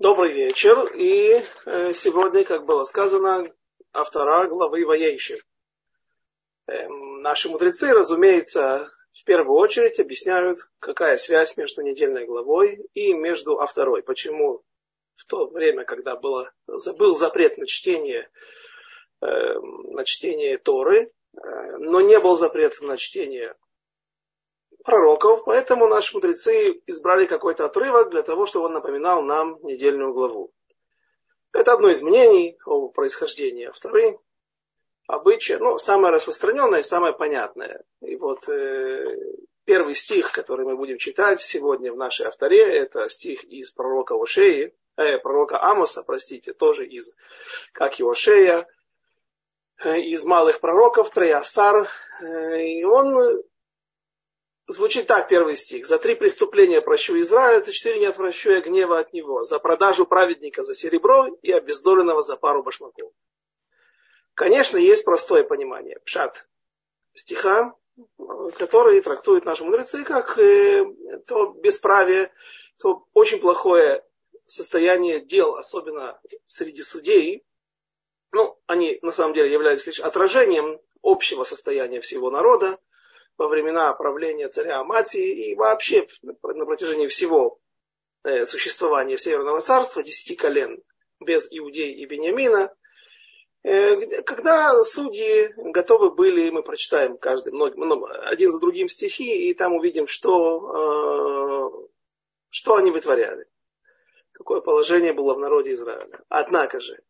Добрый вечер. И э, сегодня, как было сказано, автора главы Воейши. Эм, наши мудрецы, разумеется, в первую очередь объясняют, какая связь между недельной главой и между авторой. Почему в то время, когда было, был запрет на чтение, э, на чтение Торы, э, но не был запрет на чтение пророков, поэтому наши мудрецы избрали какой-то отрывок для того, чтобы он напоминал нам недельную главу. Это одно из мнений о происхождении авторы, обычая, ну, самое распространенное, самое понятное. И вот э, первый стих, который мы будем читать сегодня в нашей авторе, это стих из пророка Ошеи, э, пророка Амоса, простите, тоже из, как и Ошея, э, из малых пророков, Троясар, э, и он звучит так первый стих. За три преступления прощу Израиля, за четыре не отвращу я гнева от него. За продажу праведника за серебро и обездоленного за пару башмаков. Конечно, есть простое понимание. Пшат стиха, который трактуют наши мудрецы как э, то бесправие, то очень плохое состояние дел, особенно среди судей. Ну, они на самом деле являются лишь отражением общего состояния всего народа во времена правления царя Аматии и вообще на протяжении всего э, существования Северного царства, десяти колен без Иудеи и Бениамина, э, когда судьи готовы были, мы прочитаем каждый, один за другим стихи, и там увидим, что, э, что они вытворяли. Какое положение было в народе Израиля. Однако же,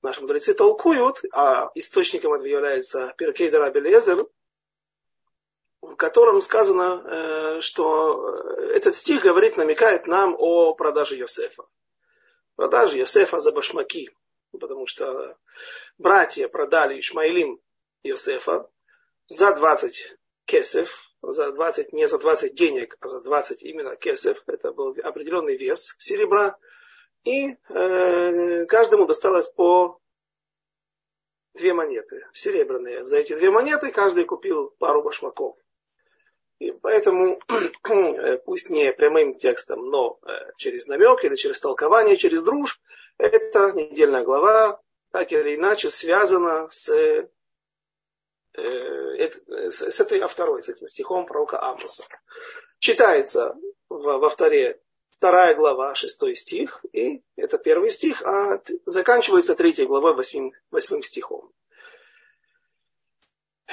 наши мудрецы толкуют, а источником этого является Перкей Дарабелезер, в котором сказано, э, что этот стих говорит, намекает нам о продаже Йосефа. Продаже Йосефа за башмаки. Потому что братья продали Ишмаилим Йосефа за 20 кесев, за 20, не за 20 денег, а за 20 именно кесев. Это был определенный вес серебра. И э, каждому досталось по две монеты серебряные. За эти две монеты каждый купил пару башмаков. И поэтому, пусть не прямым текстом, но э, через намек или через толкование, через друж, эта недельная глава так или иначе связана с, э, с, с этой второй, с этим стихом пророка Амоса. Читается в, во вторе вторая глава, шестой стих, и это первый стих, а заканчивается третья глава, восьмым, восьмым стихом.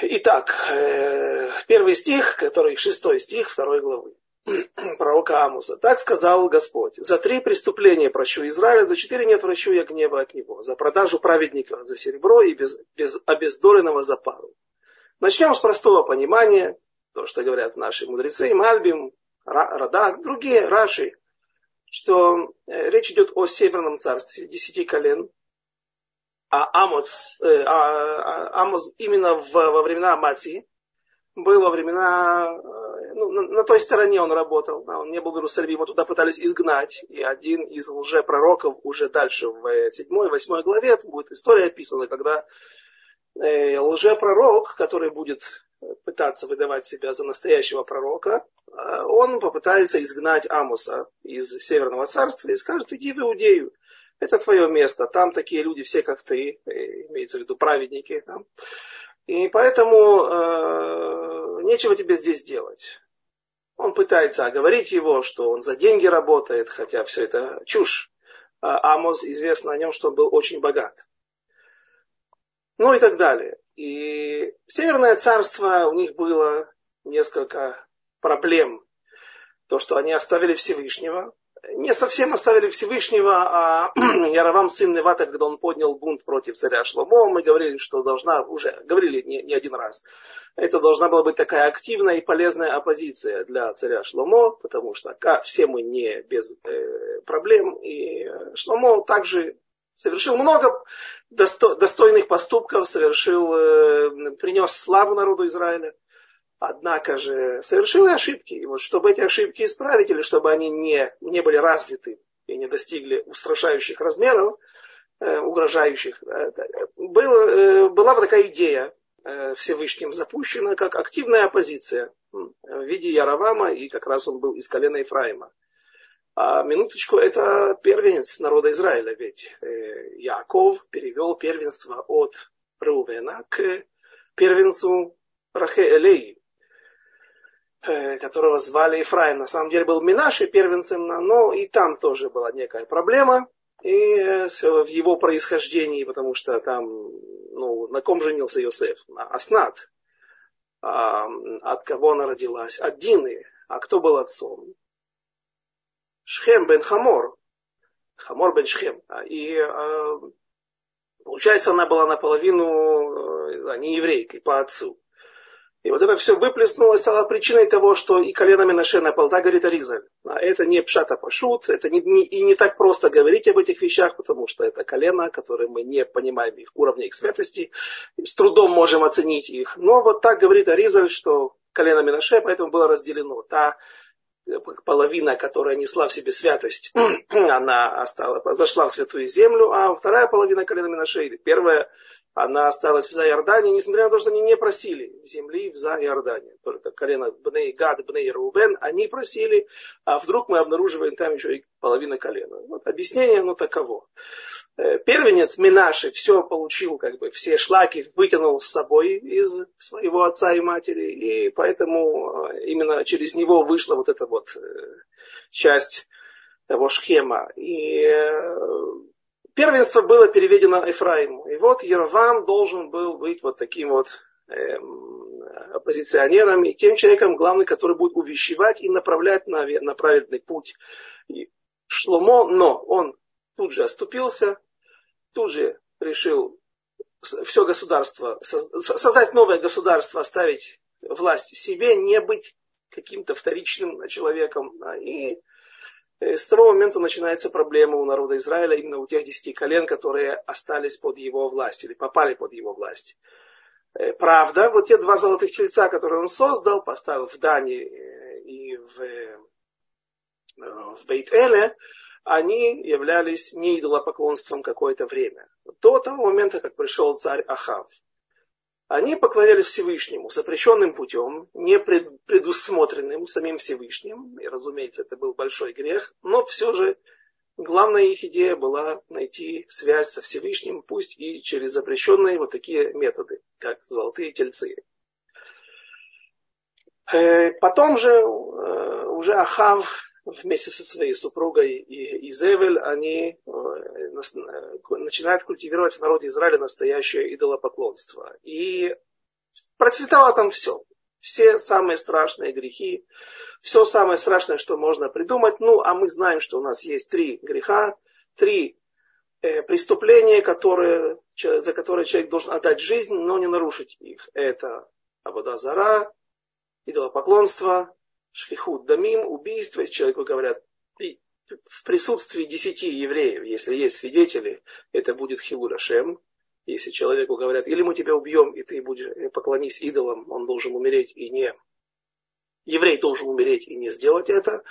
Итак, э, первый стих, который шестой стих второй главы пророка Амуса. Так сказал Господь. За три преступления прощу Израиля, за четыре не отвращу я гнева от него. За продажу праведника за серебро и без, без обездоленного за пару. Начнем с простого понимания, то, что говорят наши мудрецы, Мальбим, Радак, другие, Раши, что э, речь идет о Северном царстве, десяти колен, а Амос, э, а, а, Амос именно в, во времена Аматии, был во времена, э, ну, на, на той стороне он работал, да, он не был в Иерусалиме, его туда пытались изгнать, и один из лжепророков уже дальше в 7-8 главе, это будет история описана, когда э, лжепророк, который будет пытаться выдавать себя за настоящего пророка, э, он попытается изгнать Амоса из Северного царства и скажет, иди в Иудею это твое место, там такие люди все, как ты, э, имеется в виду праведники. Да? И поэтому э, нечего тебе здесь делать. Он пытается оговорить его, что он за деньги работает, хотя все это чушь. А Амос известно о нем, что он был очень богат. Ну и так далее. И Северное царство, у них было несколько проблем. То, что они оставили Всевышнего, не совсем оставили Всевышнего, а Яровам сын Невата, когда он поднял бунт против царя Шломо, мы говорили, что должна, уже говорили не, не один раз, это должна была быть такая активная и полезная оппозиция для царя Шломо, потому что как, все мы не без э, проблем, и Шломо также совершил много досто, достойных поступков, совершил, э, принес славу народу Израиля. Однако же совершил ошибки. И вот чтобы эти ошибки исправить, или чтобы они не, не были развиты и не достигли устрашающих размеров, э, угрожающих, э, был, э, была вот такая идея э, Всевышним запущена, как активная оппозиция в виде Яровама, и как раз он был из колена Ефраима. А минуточку, это первенец народа Израиля, ведь э, Яков перевел первенство от Реувена к первенцу Рахе Элеи, э, которого звали Ефраим. На самом деле был Минаши первенцем, но и там тоже была некая проблема и э, в его происхождении, потому что там, ну, на ком женился Йосеф? На Аснат. А, от кого она родилась? От Дины. А кто был отцом? Шхем бен Хамор. Хамор бен Шхем. А, и а, получается, она была наполовину э, не еврейкой по отцу. И вот это все выплеснулось, стало причиной того, что и колено Минаше напал. Так говорит Аризаль. А это не пшата пашут, это не, не, и не так просто говорить об этих вещах, потому что это колено, которые мы не понимаем их уровня их святости, с трудом можем оценить их. Но вот так говорит Аризаль, что колено Минаше поэтому было разделено. Та половина, которая несла в себе святость, она осталась, зашла в святую землю, а вторая половина колена Минаше, первая, она осталась в Зайордане, несмотря на то, что они не просили земли в Зайордане. Только колено Бней Гад, Бней Рубен, они просили, а вдруг мы обнаруживаем там еще и половина колена. Вот объяснение, ну таково. Э, первенец Минаши все получил, как бы все шлаки вытянул с собой из своего отца и матери, и поэтому э, именно через него вышла вот эта вот э, часть того схема. И первенство было переведено Ефраиму. И вот Ервам должен был быть вот таким вот эм, оппозиционером и тем человеком, главный, который будет увещевать и направлять на, на правильный путь. И Шломо, но он тут же оступился, тут же решил все государство, создать новое государство, оставить власть себе, не быть каким-то вторичным человеком. И Э, с того момента начинается проблема у народа Израиля, именно у тех десяти колен, которые остались под его власть или попали под его власть. Э, правда, вот те два золотых тельца, которые он создал, поставил в Дани э, и в, в Бейт-Эле, они являлись не идолопоклонством какое-то время. До того момента, как пришел царь Ахав. Они поклонялись Всевышнему запрещенным путем, не предусмотренным самим Всевышним. И, разумеется, это был большой грех. Но все же главная их идея была найти связь со Всевышним, пусть и через запрещенные вот такие методы, как золотые тельцы. Э, потом же э, уже Ахав вместе со своей супругой Изевель, они э, начинают культивировать в народе Израиля настоящее идолопоклонство. И процветало там все. Все самые страшные грехи, все самое страшное, что можно придумать. Ну, а мы знаем, что у нас есть три греха, три э, преступления, которые, за которые человек должен отдать жизнь, но не нарушить их. Это Абудазара, идолопоклонство шфихут дамим, убийство, если человеку говорят, в присутствии десяти евреев, если есть свидетели, это будет хилурашем. Если человеку говорят, или мы тебя убьем, и ты будешь э, поклонись идолам, он должен умереть и не еврей должен умереть и не сделать это.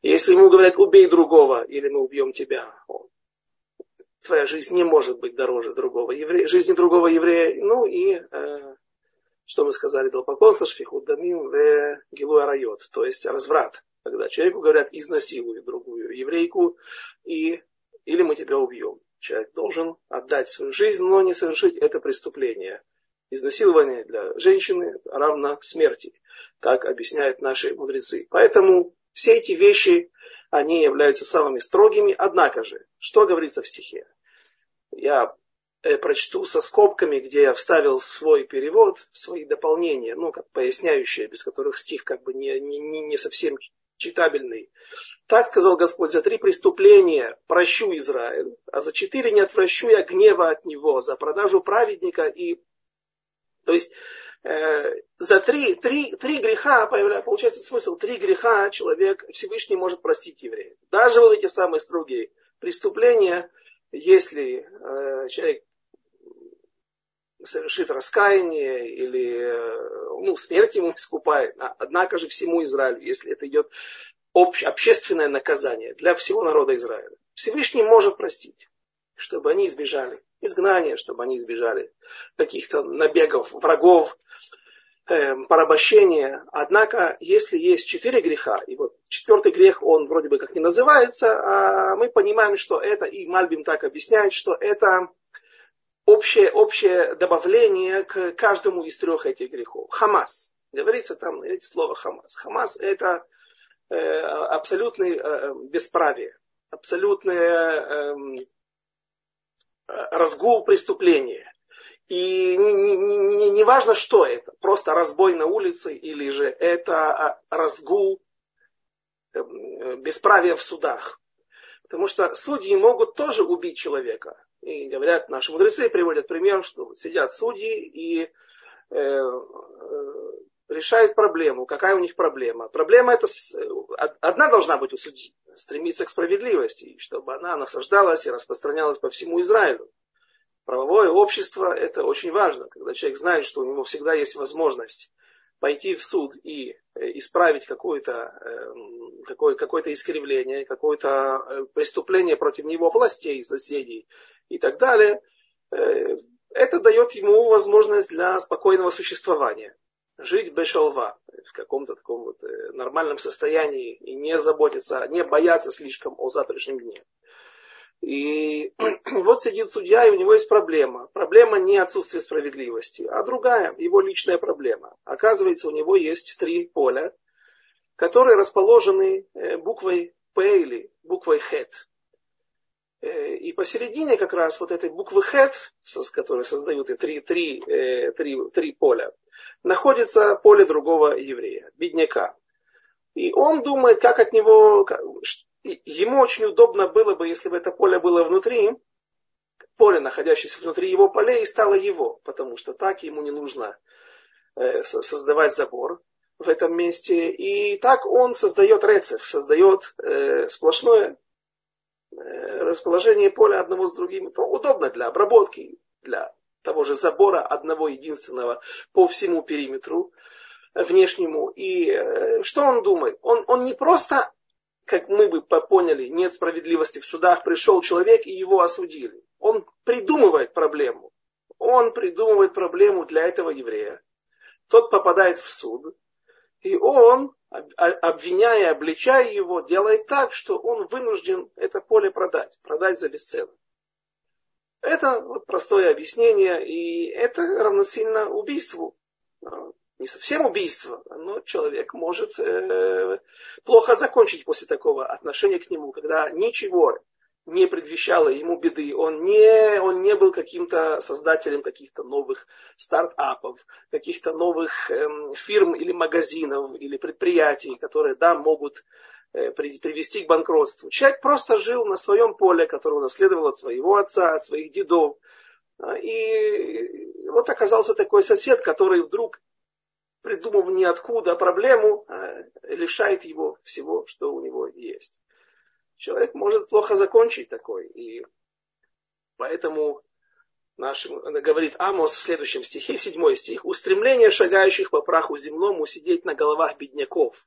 Если ему говорят, убей другого, или мы убьем тебя, твоя жизнь не может быть дороже другого еврея, жизни другого еврея. Ну и э, что мы сказали, долпоклонство, шфихут дамим, в гилу арайот, то есть разврат. Когда человеку говорят, изнасилуй другую еврейку, и, или мы тебя убьем. Человек должен отдать свою жизнь, но не совершить это преступление. Изнасилование для женщины равно смерти, как объясняют наши мудрецы. Поэтому все эти вещи, они являются самыми строгими. Однако же, что говорится в стихе? Я Э, прочту со скобками, где я вставил свой перевод, свои дополнения, ну, как поясняющие, без которых стих как бы не, не, не совсем читабельный. Так сказал Господь, за три преступления прощу Израиль, а за четыре не отвращу я гнева от него, за продажу праведника и... То есть э, за три, три, три греха, получается смысл, три греха человек Всевышний может простить еврея. Даже вот эти самые строгие преступления, если э, человек совершит раскаяние или ну, смерть ему искупает. Однако же всему Израилю, если это идет обще, общественное наказание для всего народа Израиля, Всевышний может простить, чтобы они избежали изгнания, чтобы они избежали каких-то набегов врагов. э, порабощение. Однако, если есть четыре греха, и вот четвертый грех, он вроде бы как не называется, а мы понимаем, что это, и Мальбим так объясняет, что это общее, общее добавление к каждому из трех этих грехов. Хамас. Говорится там эти слова Хамас. Хамас это э, абсолютное э, бесправие, абсолютное э, разгул преступления. И не, не, не, не важно, что это, просто разбой на улице или же это а, разгул эм, бесправия в судах. Потому что судьи могут тоже убить человека. И говорят, наши мудрецы приводят пример, что сидят судьи и э, э, решают проблему. Какая у них проблема? Проблема это одна должна быть у судьи. Стремиться к справедливости, чтобы она насаждалась и распространялась по всему Израилю. Правовое общество – это очень важно, когда человек знает, что у него всегда есть возможность пойти в суд и э, исправить какое-то эм, какое, какое искривление, какое-то э, преступление против него властей, соседей и так далее, э, это дает ему возможность для спокойного существования. Жить без шалва, в каком-то таком вот нормальном состоянии и не заботиться, не бояться слишком о завтрашнем дне. И вот сидит судья, и у него есть проблема. Проблема не отсутствие справедливости, а другая, его личная проблема. Оказывается, у него есть три поля, которые расположены э, буквой П или буквой Хет. Э, и посередине как раз вот этой буквы Хет, с которой создают и три, три, э, три, три поля, находится поле другого еврея, бедняка. И он думает, как от него, ему очень удобно было бы, если бы это поле было внутри, поле, находящееся внутри его полей, стало его, потому что так ему не нужно э, создавать забор в этом месте. И так он создает рецев, создает сплошное расположение поля одного с другим. Это удобно для обработки, для того же забора одного единственного по всему периметру внешнему. И что он думает? Он, он не просто как мы бы поняли, нет справедливости в судах, пришел человек и его осудили. Он придумывает проблему. Он придумывает проблему для этого еврея. Тот попадает в суд, и он, обвиняя, обличая его, делает так, что он вынужден это поле продать, продать за бесценок. Это вот простое объяснение, и это равносильно убийству не совсем убийство, но человек может э, плохо закончить после такого отношения к нему, когда ничего не предвещало ему беды. Он не, он не был каким-то создателем каких-то новых стартапов, каких-то новых э, фирм или магазинов или предприятий, которые, да, могут э, привести к банкротству. Человек просто жил на своем поле, которое наследовал от своего отца, от своих дедов. И вот оказался такой сосед, который вдруг придумав ниоткуда проблему, а лишает его всего, что у него есть. Человек может плохо закончить такой. И поэтому наш, говорит Амос в следующем стихе, седьмой стих, «Устремление шагающих по праху земному сидеть на головах бедняков,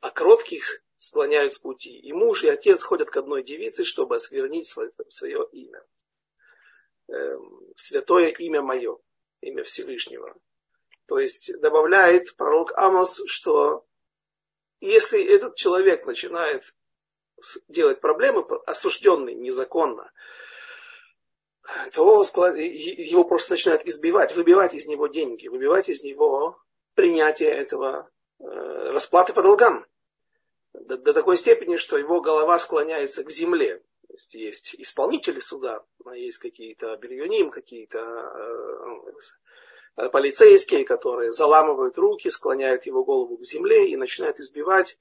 а кротких склоняют с пути. И муж, и отец ходят к одной девице, чтобы осквернить свое, свое имя. Эм, святое имя мое, имя Всевышнего. То есть добавляет пророк Амос, что если этот человек начинает делать проблемы, осужденный незаконно, то его просто начинают избивать, выбивать из него деньги, выбивать из него принятие этого э, расплаты по долгам. До, до такой степени, что его голова склоняется к земле. То есть есть исполнители суда, есть какие-то бельюним, какие-то Э, полицейские, которые заламывают руки, склоняют его голову к земле и начинают избивать,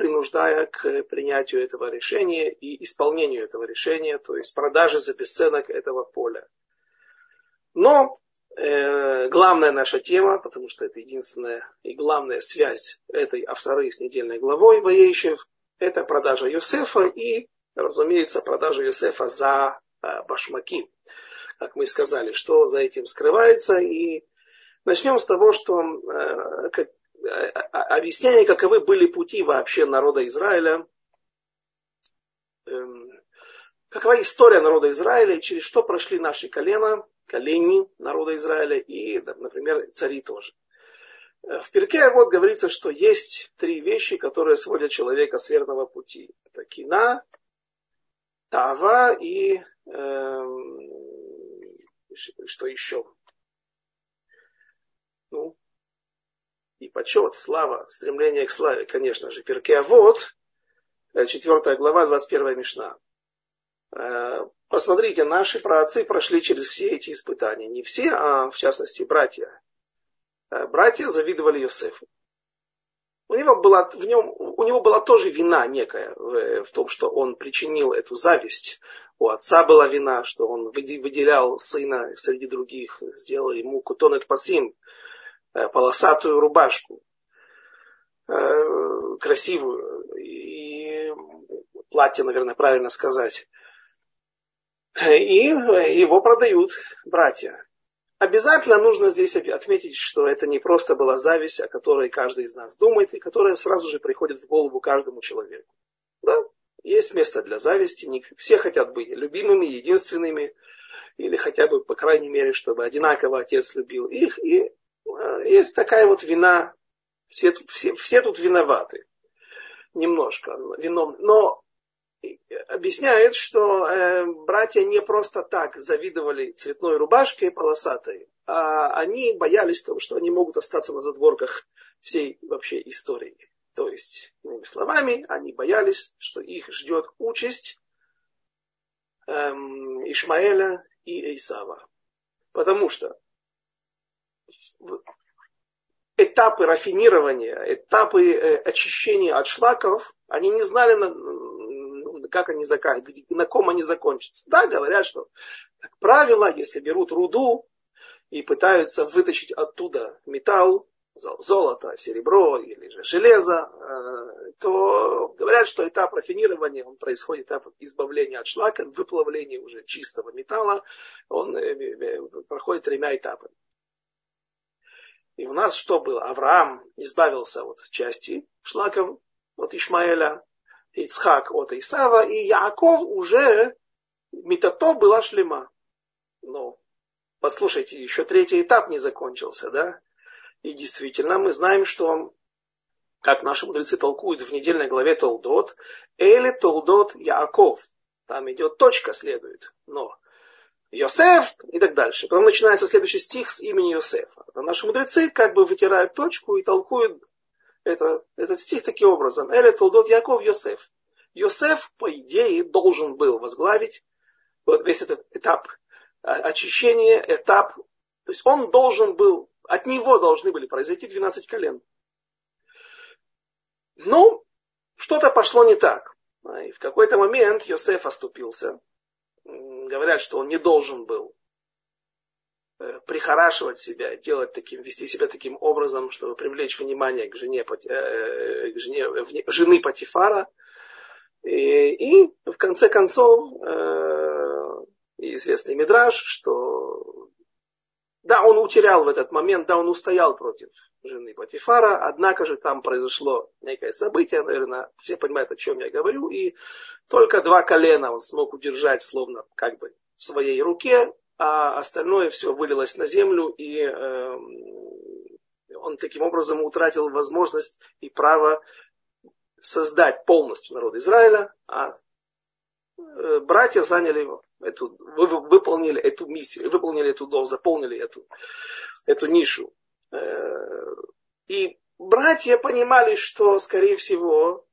принуждая к принятию этого решения и исполнению этого решения, то есть продаже за бесценок этого поля. Но э, главная наша тема, потому что это единственная и главная связь этой авторы с недельной главой Ваейшев, это продажа Йосефа и, разумеется, продажа Йосефа за э, башмаки как мы сказали, что за этим скрывается. И начнем с того, что э, как, объяснение, каковы были пути вообще народа Израиля, э, какова история народа Израиля, через что прошли наши колена, колени народа Израиля и, например, цари тоже. В перке вот говорится, что есть три вещи, которые сводят человека с верного пути. Это кина, тава и э, что еще? Ну, и почет, слава, стремление к славе, конечно же. Перке, а вот, четвертая глава, 21 мишна. Э, посмотрите, наши праотцы прошли через все эти испытания. Не все, а в частности братья. Э, братья завидовали Йосефу. У него, была, в нем, у него была тоже вина некая в, в том, что он причинил эту зависть. У отца была вина, что он выделял сына среди других, сделал ему кутонет пасим, э, полосатую рубашку, красивую, и платье, наверное, правильно сказать. И его продают братья. Обязательно нужно здесь отметить, что это не просто была зависть, о которой каждый из нас думает, и которая сразу же приходит в голову каждому человеку. Да, есть место для зависти, не все хотят быть любимыми, единственными, или хотя бы, по крайней мере, чтобы одинаково отец любил их. И э, есть такая вот вина, все, все, все тут виноваты немножко, вином. Но объясняет, что э, братья не просто так завидовали цветной рубашке полосатой, а они боялись того, что они могут остаться на задворках всей вообще истории. То есть, иными словами, они боялись, что их ждет участь эм, Ишмаэля и Эйсава. Потому что этапы рафинирования, этапы э, очищения от шлаков, они не знали, как они заканчиваются, на ком они закончатся. Да, говорят, что, как правило, если берут руду и пытаются вытащить оттуда металл, золото, серебро или же железо, э, то говорят, что этап рафинирования, он происходит этап избавления от шлака, выплавления уже чистого металла, он э, проходит тремя этапами. И у нас что было? Авраам избавился от части шлаков, от Ишмаэля, Ицхак от Исава, и Яаков уже метато была шлема. Ну, послушайте, еще третий этап не закончился, да? И действительно, мы знаем, что, как наши мудрецы толкуют в недельной главе Толдот, Эли Толдот Яаков. Там идет точка следует. Но Йосеф и так дальше. Потом начинается следующий стих с имени Йосефа. Наши мудрецы как бы вытирают точку и толкуют это, этот стих таким образом. Эля Толдот Яков Йосеф. Йосеф, по идее, должен был возглавить вот весь этот этап очищения, этап. То есть он должен был, от него должны были произойти 12 колен. Но что-то пошло не так. И в какой-то момент Йосеф оступился. Говорят, что он не должен был Э, прихорашивать себя, делать таким, вести себя таким образом, чтобы привлечь внимание к жене, э, к жене жены Патифара. И, и в конце концов э, известный мидраж, что да, он утерял в этот момент, да, он устоял против жены Патифара, однако же там произошло некое событие, наверное, все понимают, о чем я говорю, и только два колена он смог удержать словно как бы в своей руке, а остальное все вылилось на землю, и э, он таким образом утратил возможность и право создать полностью народ Израиля, а э, братья заняли эту, выполнили эту миссию, выполнили эту должность, заполнили эту, эту нишу. Э, и братья понимали, что, скорее всего,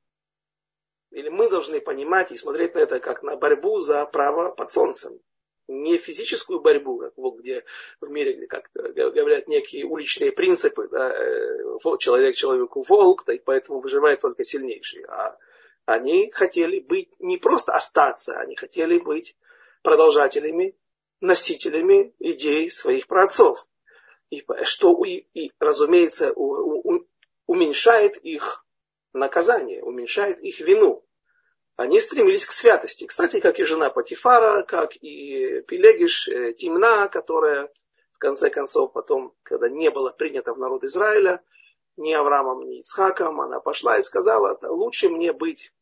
или мы должны понимать и смотреть на это как на борьбу за право под солнцем не физическую борьбу, как вот где в мире, как говорят, некие уличные принципы, да, э, человек человеку волк, да, и поэтому выживает только сильнейший. А они хотели быть не просто остаться, они хотели быть продолжателями, носителями идей своих праотцов. И, что, и, и разумеется, у, у, уменьшает их наказание, уменьшает их вину они стремились к святости. Кстати, как и жена Патифара, как и Пелегиш, э, Тимна, которая в конце концов потом, когда не было принято в народ Израиля, ни Авраамом, ни Ицхаком, она пошла и сказала, лучше мне быть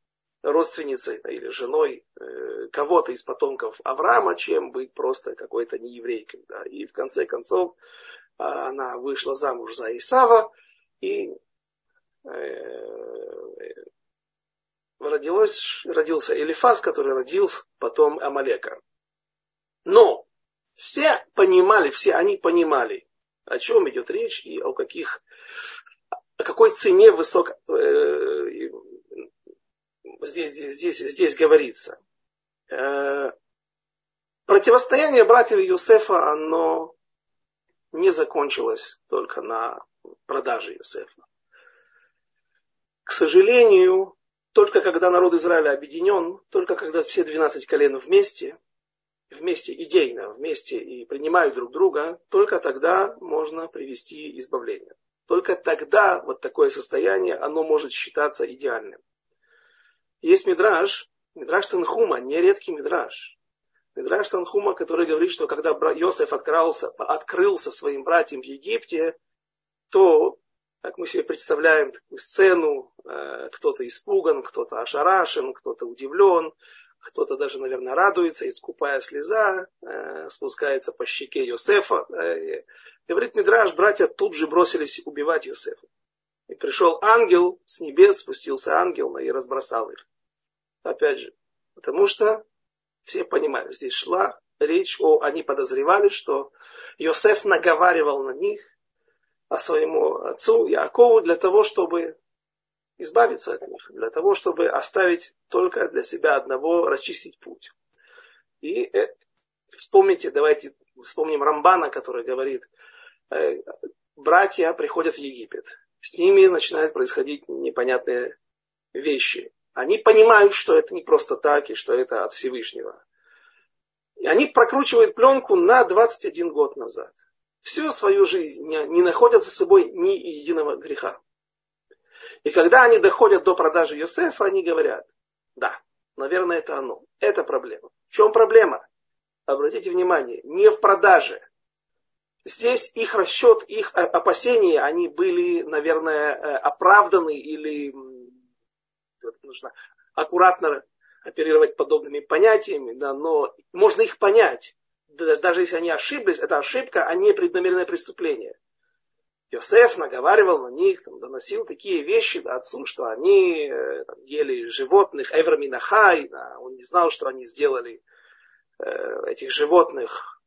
родственницей или женой э, кого-то из потомков Авраама, чем быть просто какой-то нееврейкой. И в конце концов она вышла замуж за Исава, и э, родилось, родился Элифаз, который родил потом Амалека. Но все понимали, все они понимали, о чем идет речь и о каких, о какой цене высок, э, здесь, здесь, здесь говорится. Э, противостояние братьев Юсефа, оно не закончилось только на продаже Юсефа. К сожалению, только когда народ Израиля объединен, только когда все 12 колен вместе, вместе идейно, вместе и принимают друг друга, только тогда можно привести избавление. Только тогда вот такое состояние, оно может считаться идеальным. Есть мидраж, мидраж Танхума, нередкий мидраж. Мидраж Танхума, который говорит, что когда Йосеф открылся, открылся своим братьям в Египте, то, как мы себе представляем такую сцену, э, кто-то испуган, кто-то ошарашен, кто-то удивлен, кто-то даже, наверное, радуется, искупая слеза, э, спускается по щеке Йосефа. Говорит Мидраш, братья тут же бросились убивать Йосефа. И пришел ангел с небес, спустился ангел и разбросал их. Опять же, потому что все понимали, здесь шла речь о, они подозревали, что Йосеф наговаривал на них, о своему отцу Якову для того, чтобы избавиться от них, для того, чтобы оставить только для себя одного, расчистить путь. И э, вспомните, давайте вспомним Рамбана, который говорит, э, братья приходят в Египет, с ними начинают происходить непонятные вещи. Они понимают, что это не просто так, и что это от Всевышнего. И они прокручивают пленку на 21 год назад. Всю свою жизнь не, находят за собой ни единого греха. И когда они доходят до продажи Йосефа, они говорят, да, наверное, это оно. Это проблема. В чем проблема? Обратите внимание, не в продаже. Здесь их расчет, их опасения, они были, наверное, э, оправданы или нужно аккуратно оперировать подобными понятиями, да, но можно их понять. Даже если они ошиблись, это ошибка, а не преднамеренное преступление. Йосеф наговаривал на них, там, доносил такие вещи да, отцу, что они э, там, ели животных, Эвраминахай, да, он не знал, что они сделали э, этих животных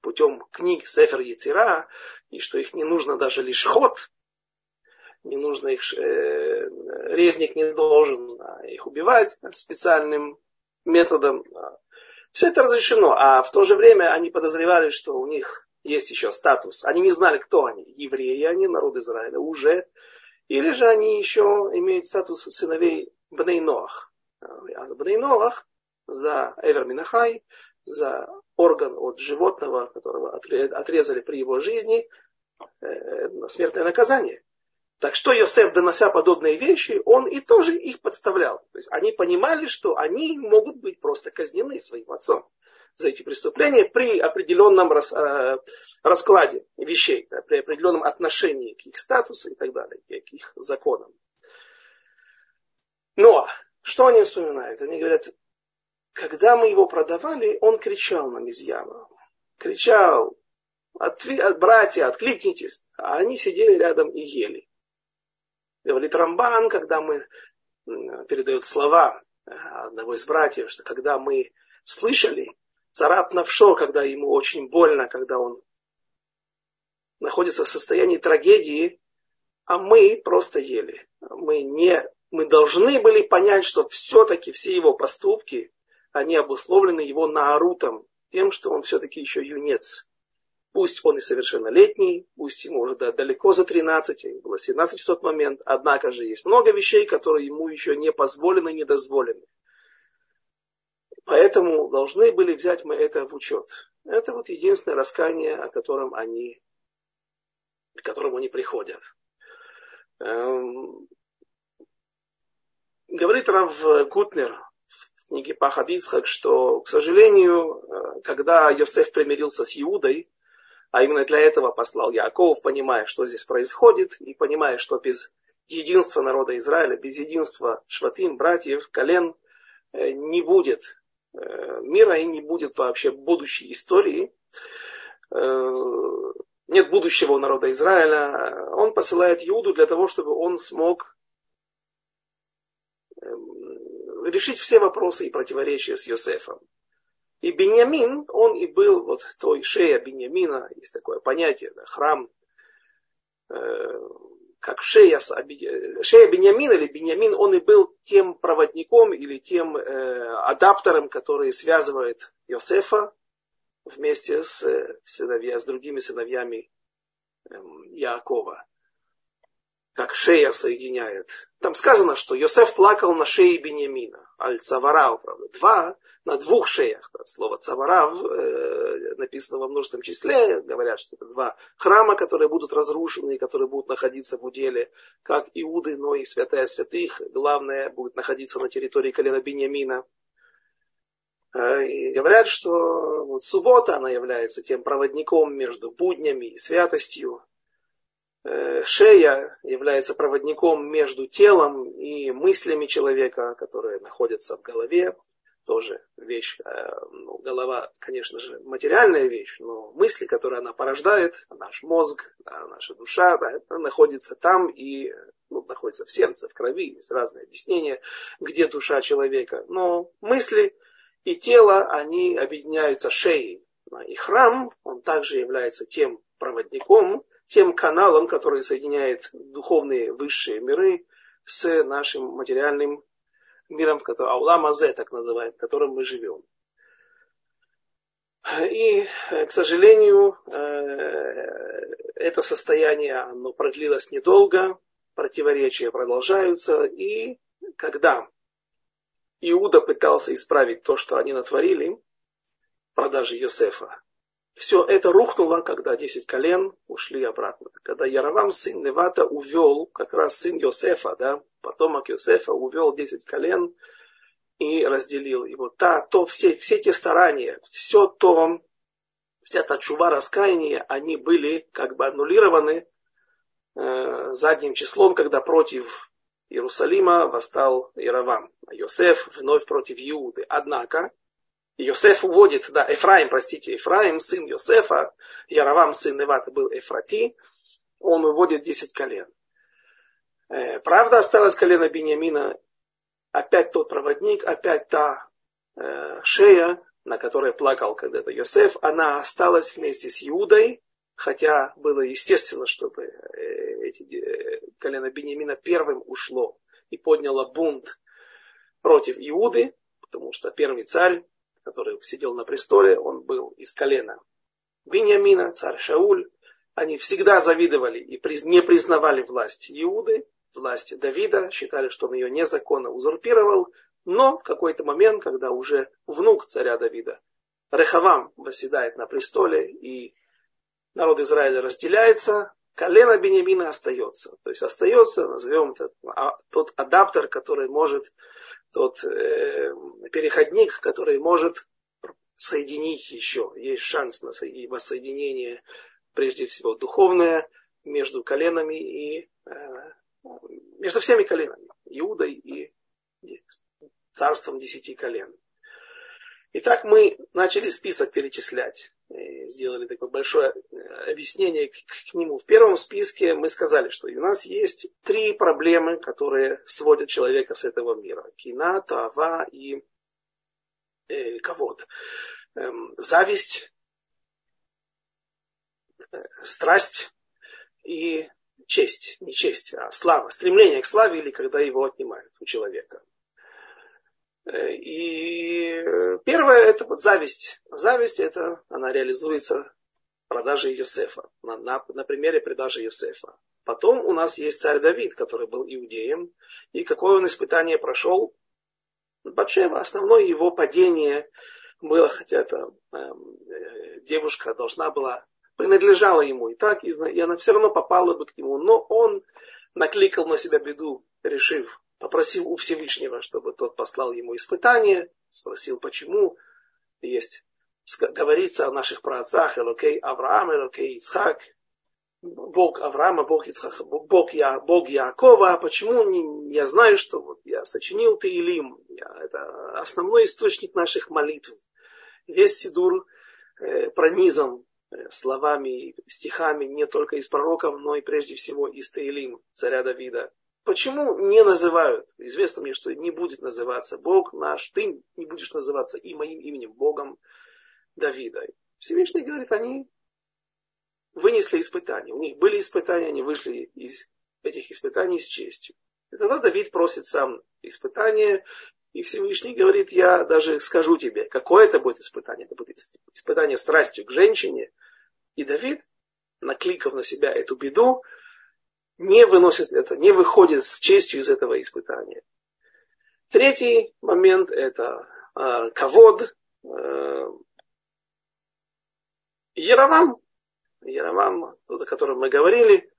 путем книг Сефер Яцера, и что их не нужно даже лишь ход, не нужно их, э, резник не должен а, их убивать специальным методом. Все это разрешено, а в то же время они подозревали, что у них есть еще статус. Они не знали, кто они. Евреи они, народ Израиля, уже. Или же они еще имеют статус сыновей Бнейноах. А Бнейноах за Эвер Минахай, за орган от животного, которого отрезали при его жизни, э, смертное наказание. Так что Йосеф, донося подобные вещи, он и тоже их подставлял. То есть они понимали, что они могут быть просто казнены своим отцом за эти преступления при определенном рас, э, раскладе вещей, да, при определенном отношении к их статусу и так далее, к их законам. Но что они вспоминают? Они говорят, когда мы его продавали, он кричал нам из ямы. Кричал, от, братья, откликнитесь. А они сидели рядом и ели. Говорит Рамбан, когда мы передают слова э, одного из братьев, что когда мы слышали царап навшо, когда ему очень больно, когда он находится в состоянии трагедии, а мы просто ели. Мы, не, мы должны были понять, что все-таки все его поступки, они обусловлены его наарутом, тем, что он все-таки еще юнец. Пусть он и совершеннолетний, пусть ему уже далеко за 13, ему было 17 в тот момент, однако же есть много вещей, которые ему еще не позволены, не дозволены. Поэтому должны были взять мы это в учет. Это вот единственное раскаяние, о котором они, к которому они приходят. Эм, говорит Рав Гутнер в книге Пахад Ицхак, что, к сожалению, э, когда Йосеф примирился с Иудой, а именно для этого послал Яков, понимая, что здесь происходит, и понимая, что без единства народа Израиля, без единства шватим, братьев, колен, э, не будет Э, мира и не будет вообще будущей истории. Э, нет будущего у народа Израиля, он посылает Иуду для того, чтобы он смог эм, решить все вопросы и противоречия с Йосефом. И Беньямин, он и был вот той шея Беньямина, есть такое понятие, да, храм, э, как шея, шея Беньямин или Беньямин, он и был тем проводником или тем э, адаптером, который связывает Йосефа вместе с, сыновья, с другими сыновьями э, Яакова. Как шея соединяет. Там сказано, что Йосеф плакал на шее Беньямина. Аль-Цаварау, правда. Два на двух шеях. Слово цавара э, написано во множественном числе. Говорят, что это два храма, которые будут разрушены и которые будут находиться в уделе, как Иуды, но и святая святых. Главное, будет находиться на территории колена Беньямина. Э, и говорят, что вот суббота, она является тем проводником между буднями и святостью. Э, шея является проводником между телом и мыслями человека, которые находятся в голове тоже вещь, э, ну, голова, конечно же, материальная вещь, но мысли, которые она порождает, наш мозг, наша душа, да, находится там и ну, находится в сердце, в крови, есть разные объяснения, где душа человека. Но мысли и тело, они объединяются шеей. И храм, он также является тем проводником, тем каналом, который соединяет духовные высшие миры с нашим материальным миром, в котором, Аулам Азе, так называем, в котором мы живем. И, к сожалению, э, это состояние оно продлилось недолго, противоречия продолжаются, и когда Иуда пытался исправить то, что они натворили, продажи Йосефа, все это рухнуло, когда десять колен ушли обратно. Когда Яровам, сын Невата, увел, как раз сын Йосефа, да, потомок Йосефа, увел десять колен и разделил. Вот та, то, все, все те старания, все то, вся та чува раскаяния, они были как бы аннулированы э, задним числом, когда против Иерусалима восстал Яровам. А Йосеф вновь против Иуды. Однако, Йосеф уводит, да, Эфраим, простите, Эфраим, сын Йосефа, Яровам, сын Невата, был Эфрати, он уводит 10 колен. Э, правда, осталось колено Бениамина, опять тот проводник, опять та э, шея, на которой плакал когда-то Йосеф, она осталась вместе с Иудой, хотя было естественно, чтобы э, эти, э, колено Бениамина первым ушло и подняло бунт против Иуды, потому что первый царь который сидел на престоле, он был из колена Беньямина, царь Шауль. Они всегда завидовали и не признавали власть Иуды, власть Давида, считали, что он ее незаконно узурпировал. Но в какой-то момент, когда уже внук царя Давида, Рехавам, восседает на престоле, и народ Израиля разделяется, колено Бенемина остается. То есть остается, назовем это, а, тот адаптер, который может тот э, переходник, который может соединить еще. Есть шанс на воссоединение, прежде всего, духовное между коленами и э, между всеми коленами. Иудой и царством десяти колен. Итак, мы начали список перечислять. Сделали такое большое э, объяснение к, к нему. В первом списке мы сказали, что у нас есть три проблемы, которые сводят человека с этого мира. Кина, Тава и э, Кавод. Эм, зависть, э, страсть и честь. Не честь, а слава. Стремление к славе или когда его отнимают у человека. И первое это вот зависть. Зависть это, она реализуется в продаже Иосифа, на, на, на примере продажи Иосифа. Потом у нас есть царь Давид, который был иудеем, и какое он испытание прошел. Батшева, основное его падение было, хотя это эм, э, девушка должна была, принадлежала ему и так, и, и она все равно попала бы к нему, но он накликал на себя беду, решив попросил у Всевышнего, чтобы тот послал ему испытание, спросил почему. Есть, говорится о наших праотцах, Элокей Авраам, Элокей Ицхак, Бог Авраама, Бог Ицхака, Бог, я, Бог Якова, почему не, я знаю, что вот я сочинил ты Илим, я, это основной источник наших молитв. Весь Сидур э, пронизан э, словами, стихами не только из пророков, но и прежде всего из Таилим, царя Давида. Почему не называют? Известно мне, что не будет называться Бог наш, ты не будешь называться и моим именем Богом Давида. Всевышний говорит, они вынесли испытания. У них были испытания, они вышли из этих испытаний с честью. И тогда Давид просит сам испытание, и Всевышний говорит, я даже скажу тебе, какое это будет испытание. Это будет испытание страстью к женщине. И Давид, накликав на себя эту беду, не выносит это, не выходит с честью из этого испытания. Третий момент это э, ковод. Э, Яровам, Яровам, тот, о котором мы говорили,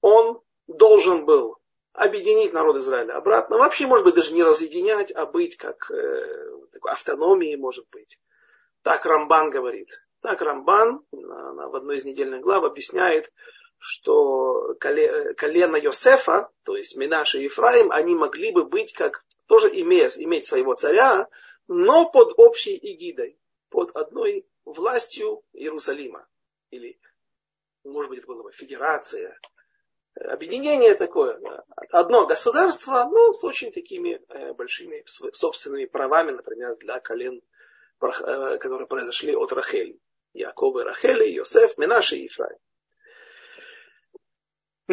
он должен был объединить народ Израиля обратно. Вообще, может быть, даже не разъединять, а быть как э, такой автономией, может быть. Так Рамбан говорит. Так Рамбан на, на, в одной из недельных глав объясняет, что колено Йосефа, то есть Минаш и Ефраим, они могли бы быть как, тоже имея, иметь своего царя, но под общей эгидой, под одной властью Иерусалима. Или, может быть, это была бы федерация, объединение такое, одно государство, но с очень такими э, большими собственными правами, например, для колен, э, которые произошли от Рахели. Якова и Рахели, Йосеф, Менаши и Ефраим.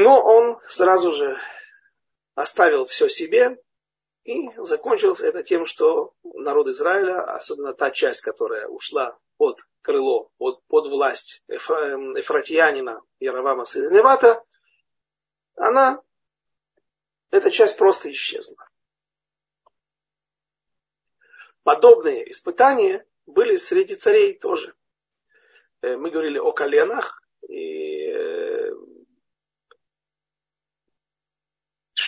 Но он сразу же оставил все себе, и закончилось это тем, что народ Израиля, особенно та часть, которая ушла под крыло, под, под власть Эфра, Эфратиянина Яровама сына она, эта часть просто исчезла. Подобные испытания были среди царей тоже. Э, мы говорили о коленах, и э,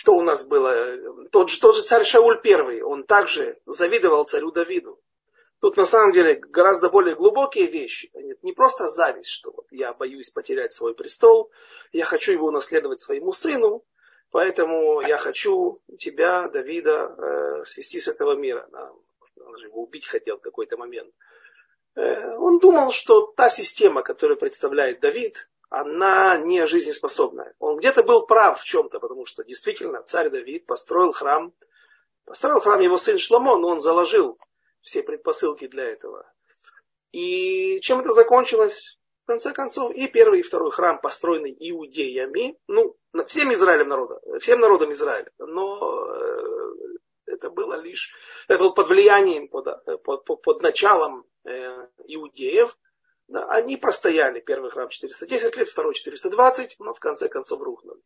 что у нас было? Тот же, тот же царь Шауль первый, он также завидовал царю Давиду. Тут на самом деле гораздо более глубокие вещи. Не просто зависть, что вот я боюсь потерять свой престол, я хочу его унаследовать своему сыну, поэтому я хочу тебя, Давида, э, свести с этого мира. Он же его убить хотел в какой-то момент. Э, он думал, что та система, которую представляет Давид, она не жизнеспособная. Он где-то был прав в чем-то, потому что действительно царь Давид построил храм, построил храм его сын Шломо, но он заложил все предпосылки для этого. И чем это закончилось? В конце концов, и первый, и второй храм построены иудеями, ну, всем Израилем народа, всем народом Израиля. Но э, это было лишь, это было под влиянием, под, э, под, под, началом э, иудеев. Да, они простояли, первый храм 410 лет, второй 420, но в конце концов рухнули.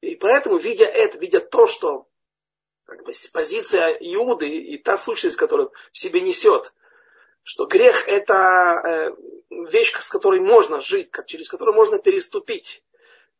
И поэтому, видя это, видя то, что как бы, позиция Иуды и та сущность, которую в себе несет, что грех это э, вещь, с которой можно жить, через которую можно переступить.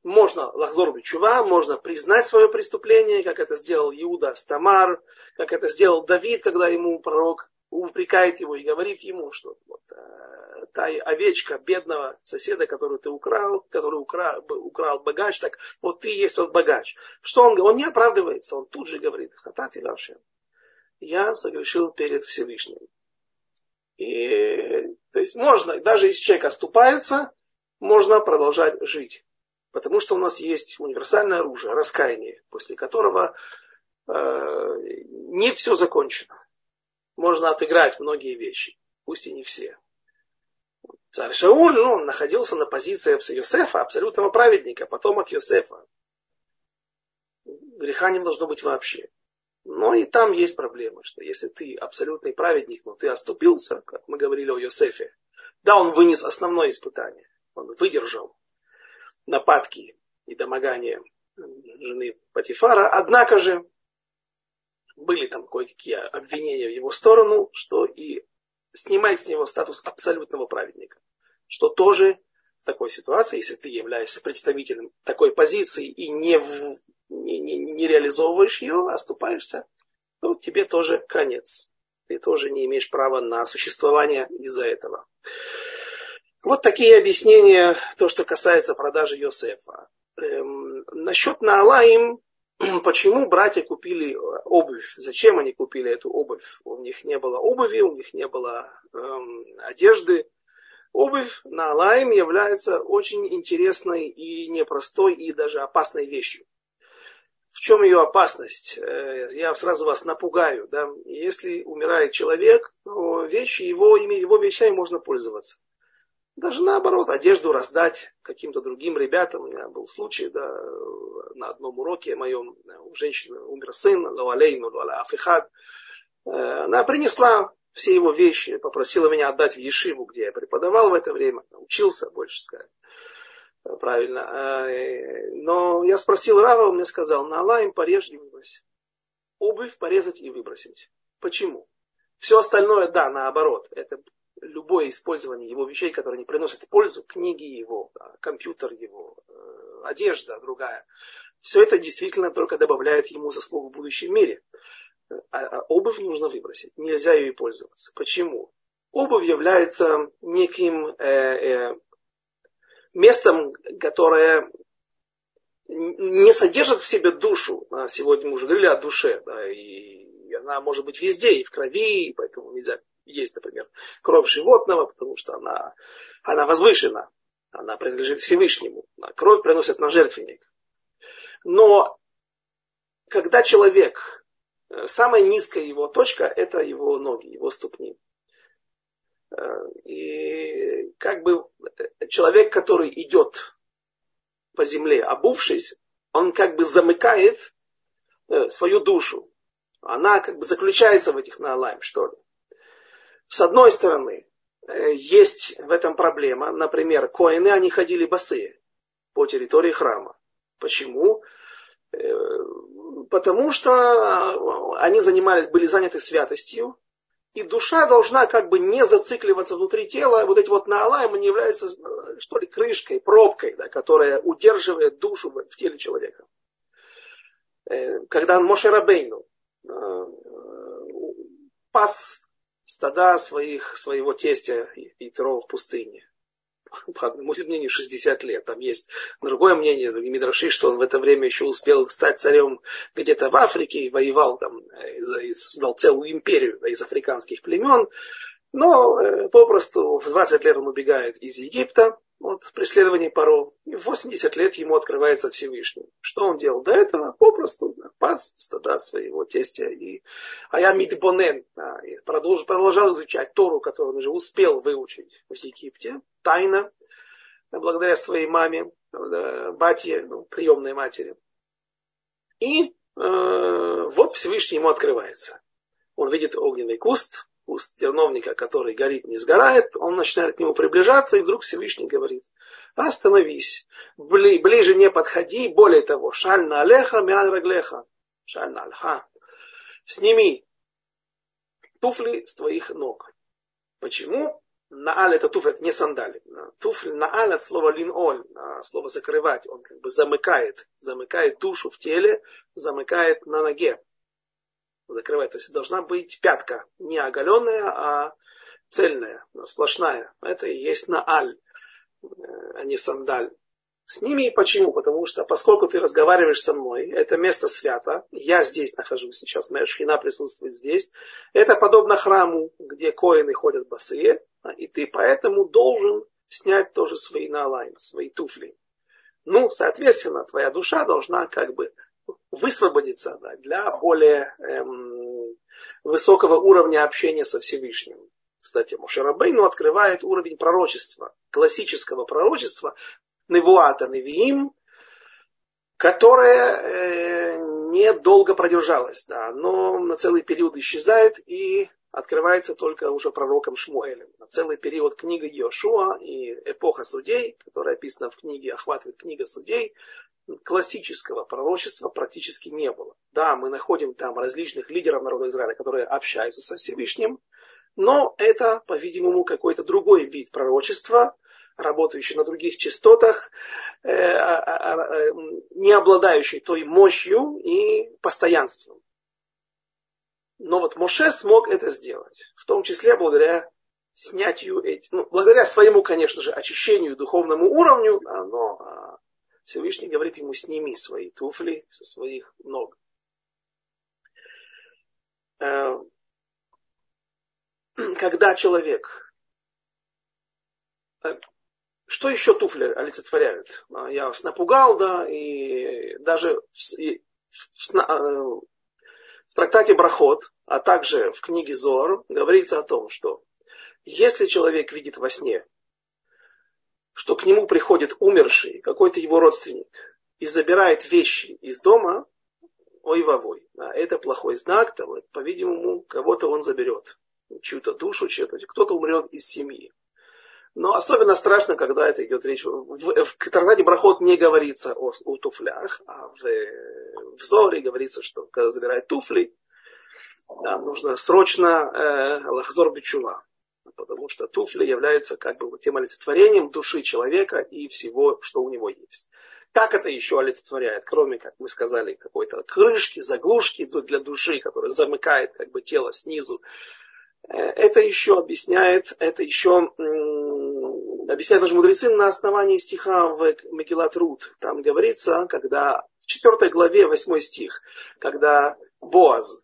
Можно лахзор чува, можно признать свое преступление, как это сделал Иуда с Тамар, как это сделал Давид, когда ему пророк упрекает его и говорит ему, что вот, э, та овечка бедного соседа, которую ты украл, который украл, украл богач, так вот ты есть тот богач. Что он говорит? Он не оправдывается, он тут же говорит, хатати лавшем. Я согрешил перед Всевышним. И, то есть можно, даже если человек оступается, можно продолжать жить. Потому что у нас есть универсальное оружие, раскаяние, после которого э, не все закончено можно отыграть многие вещи, пусть и не все. Царь Шауль, ну, он находился на позиции Йосефа, абсолютного праведника, потомок Йосефа. Греха не должно быть вообще. Но и там есть проблема, что если ты абсолютный праведник, но ты оступился, как мы говорили о Йосефе, да, он вынес основное испытание. Он выдержал нападки и домогания жены Патифара. Однако же были там кое-какие обвинения в его сторону, что и снимает с него статус абсолютного праведника. Что тоже в такой ситуации, если ты являешься представителем такой позиции и не, в, не, не, не реализовываешь ее, оступаешься, то тебе тоже конец. Ты тоже не имеешь права на существование из-за этого. Вот такие объяснения, то, что касается продажи Йосефа. Эм, насчет Наалаим, почему братья купили э, обувь, зачем они купили эту обувь. У них не было обуви, у них не было эм, одежды. Обувь на лайм является очень интересной и непростой, и даже опасной вещью. В чем ее опасность? Э, я сразу вас напугаю. Да? Если умирает человек, то вещи его, его вещами можно пользоваться. Даже наоборот, одежду раздать каким-то другим ребятам. У меня был случай, да, на одном уроке моем, у женщины умер сын, луалейну, афихад. Э, она принесла все его вещи, попросила меня отдать в Ешиву, где я преподавал в это время, учился, больше сказать. Э, правильно. Э, но я спросил Рава, он мне сказал, на Аллах порежь и выбрось. Обувь порезать и выбросить. Почему? Все остальное, да, наоборот. Это любое использование его вещей, которые не приносят пользу, книги его, компьютер его, э, одежда другая. Все это действительно только добавляет ему заслугу в будущем мире. А, а обувь нужно выбросить. Нельзя ее пользоваться. Почему? Обувь является неким э, э, местом, которое не содержит в себе душу. Сегодня мы уже говорили о душе, да, и она может быть везде, и в крови, и поэтому нельзя есть, например, кровь животного, потому что она, она возвышена, она принадлежит Всевышнему. Кровь приносит на жертвенник. Но когда человек, э, самая низкая его точка, это его ноги, его ступни. Э, и как бы э, человек, который идет по земле, обувшись, он как бы замыкает свою душу. Она как бы заключается в этих наалаем, что ли. С одной стороны, есть в этом проблема. Например, коины, они ходили босые по территории храма. Почему? Потому что они занимались, были заняты святостью, и душа должна как бы не зацикливаться внутри тела. Вот эти вот наалаем, они являются, что ли, крышкой, пробкой, да, которая удерживает душу в теле человека. Э, когда Моше Рабейну э, пас стада своих, своего тестя Итро в пустыне, по одному мнению 60 лет. Там есть другое мнение, Мидраши, что он в это время еще успел стать царем где-то в Африке, и воевал там, и создал целую империю из африканских племен. Но э, попросту в 20 лет он убегает из Египта от преследований Паро, и в 80 лет ему открывается Всевышний. Что он делал до этого? Попросту пас стада своего тестя. И, а я Мидбонен, а, продолжал, продолжал изучать Тору, которую он уже успел выучить в Египте, тайно, благодаря своей маме, батье, ну, приемной матери. И э, вот Всевышний ему открывается. Он видит огненный куст, куст терновника, который горит, не сгорает, он начинает к нему приближаться, и вдруг Всевышний говорит, остановись, бли, ближе не подходи, более того, шаль на алеха, мян раглеха, шаль на альха, сними туфли с твоих ног. Почему? Нааль это туфли, это не сандали. Туфли, нааль от слова линоль, слово закрывать. Он как бы замыкает, замыкает душу в теле, замыкает на ноге закрывать. То есть должна быть пятка, не оголенная, а цельная, сплошная. Это и есть нааль, а не сандаль. С ними почему? Потому что поскольку ты разговариваешь со мной, это место свято, я здесь нахожусь сейчас, моя шхина присутствует здесь. Это подобно храму, где коины ходят босые, и ты поэтому должен снять тоже свои налайм, свои туфли. Ну, соответственно, твоя душа должна как бы высвободиться да, для более эм, высокого уровня общения со Всевышним. Кстати, Мушарабейну открывает уровень пророчества, классического пророчества, Невуата Невиим, которое э, недолго продержалось, да, но на целый период исчезает и открывается только уже пророком Шмуэлем. На целый период книга Йошуа и эпоха судей, которая описана в книге, охватывает книга судей, классического пророчества практически не было. Да, мы находим там различных лидеров народа Израиля, которые общаются со Всевышним, но это, по-видимому, какой-то другой вид пророчества, работающий на других частотах, э, а, а, а, не обладающий той мощью и постоянством. Но вот Моше смог это сделать, в том числе благодаря снятию этих, ну, благодаря своему, конечно же, очищению духовному уровню, но Всевышний говорит ему, сними свои туфли со своих ног. Э, когда человек что еще туфли олицетворяют? А, я вас напугал, да, и даже в, в, в, в трактате Брахот, а также в книге Зор говорится о том, что если человек видит во сне, что к нему приходит умерший, какой-то его родственник, и забирает вещи из дома, ой вовой, да, это плохой знак, того, по-видимому, кого-то он заберет, чью-то душу, чью-то, кто-то умрет из семьи. Но особенно страшно, когда это идет речь. В, в, в Трактате Брахот не говорится о, о туфлях, а в, в Зоре говорится, что когда забирает туфли, да, нужно срочно э, лахзор бичува. Потому что туфли являются как бы тем олицетворением души человека и всего, что у него есть. Как это еще олицетворяет, кроме, как мы сказали, какой-то крышки, заглушки для души, которая замыкает как бы тело снизу. Э, это еще объясняет, это еще объясняют наши мудрецы на основании стиха в Мегилат Рут. Там говорится, когда в 4 главе 8 стих, когда Боаз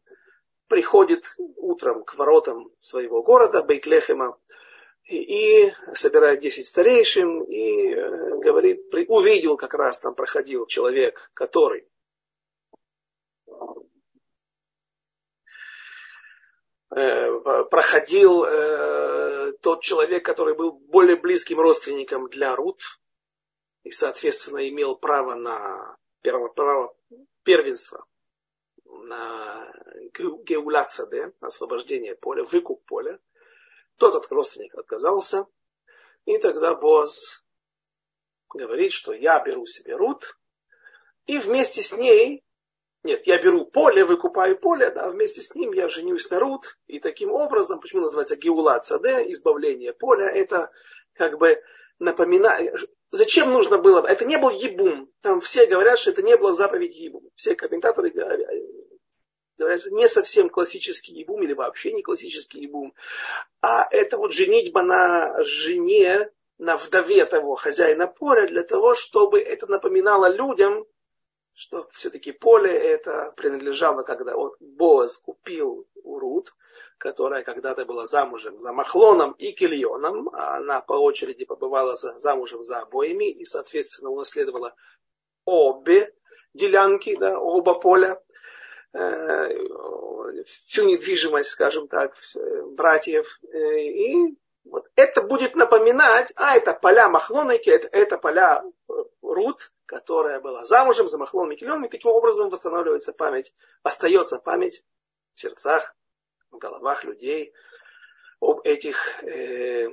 приходит утром к воротам своего города, Бейтлехема, и, и собирает 10 старейшин, и э, говорит, увидел как раз там проходил человек, который проходил э, тот человек, который был более близким родственником для Рут и, соответственно, имел право на право, право первенства, на геуляцаде, освобождение поля, выкуп поля. Тот от родственника отказался, и тогда Боз говорит, что я беру себе Рут, и вместе с ней нет, я беру поле, выкупаю поле, да, вместе с ним я женюсь на Рут. И таким образом, почему называется Геулат Саде, избавление поля, это как бы напоминает, зачем нужно было, это не был ебум. Там все говорят, что это не было заповедь ебум. Все комментаторы говорят, говорят, что не совсем классический ебум или вообще не классический ебум. А это вот женитьба на жене, на вдове того хозяина поля, для того, чтобы это напоминало людям, что все-таки поле это принадлежало, когда вот Боaz купил Урут, которая когда-то была замужем за Махлоном и Кильоном, а она по очереди побывала за, замужем за обоими и, соответственно, унаследовала обе делянки, да, оба поля, э, всю недвижимость, скажем так, братьев. Э, и вот это будет напоминать, а это поля Махлоники, это, это поля Рут, которая была замужем за Махлон Микелем, и таким образом восстанавливается память, остается память в сердцах, в головах людей об этих э,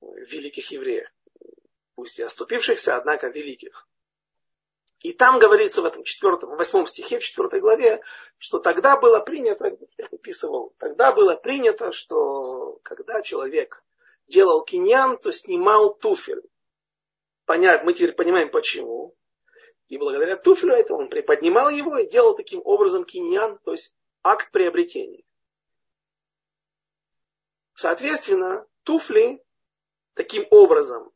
великих евреях, пусть и оступившихся, однако великих. И там говорится в этом четвертом, восьмом стихе, в четвертой главе, что тогда было принято, я выписывал, тогда было принято, что когда человек делал киньян, то снимал туфель понять, мы теперь понимаем почему. И благодаря туфлю этому он приподнимал его и делал таким образом киньян, то есть акт приобретения. Соответственно, туфли таким образом,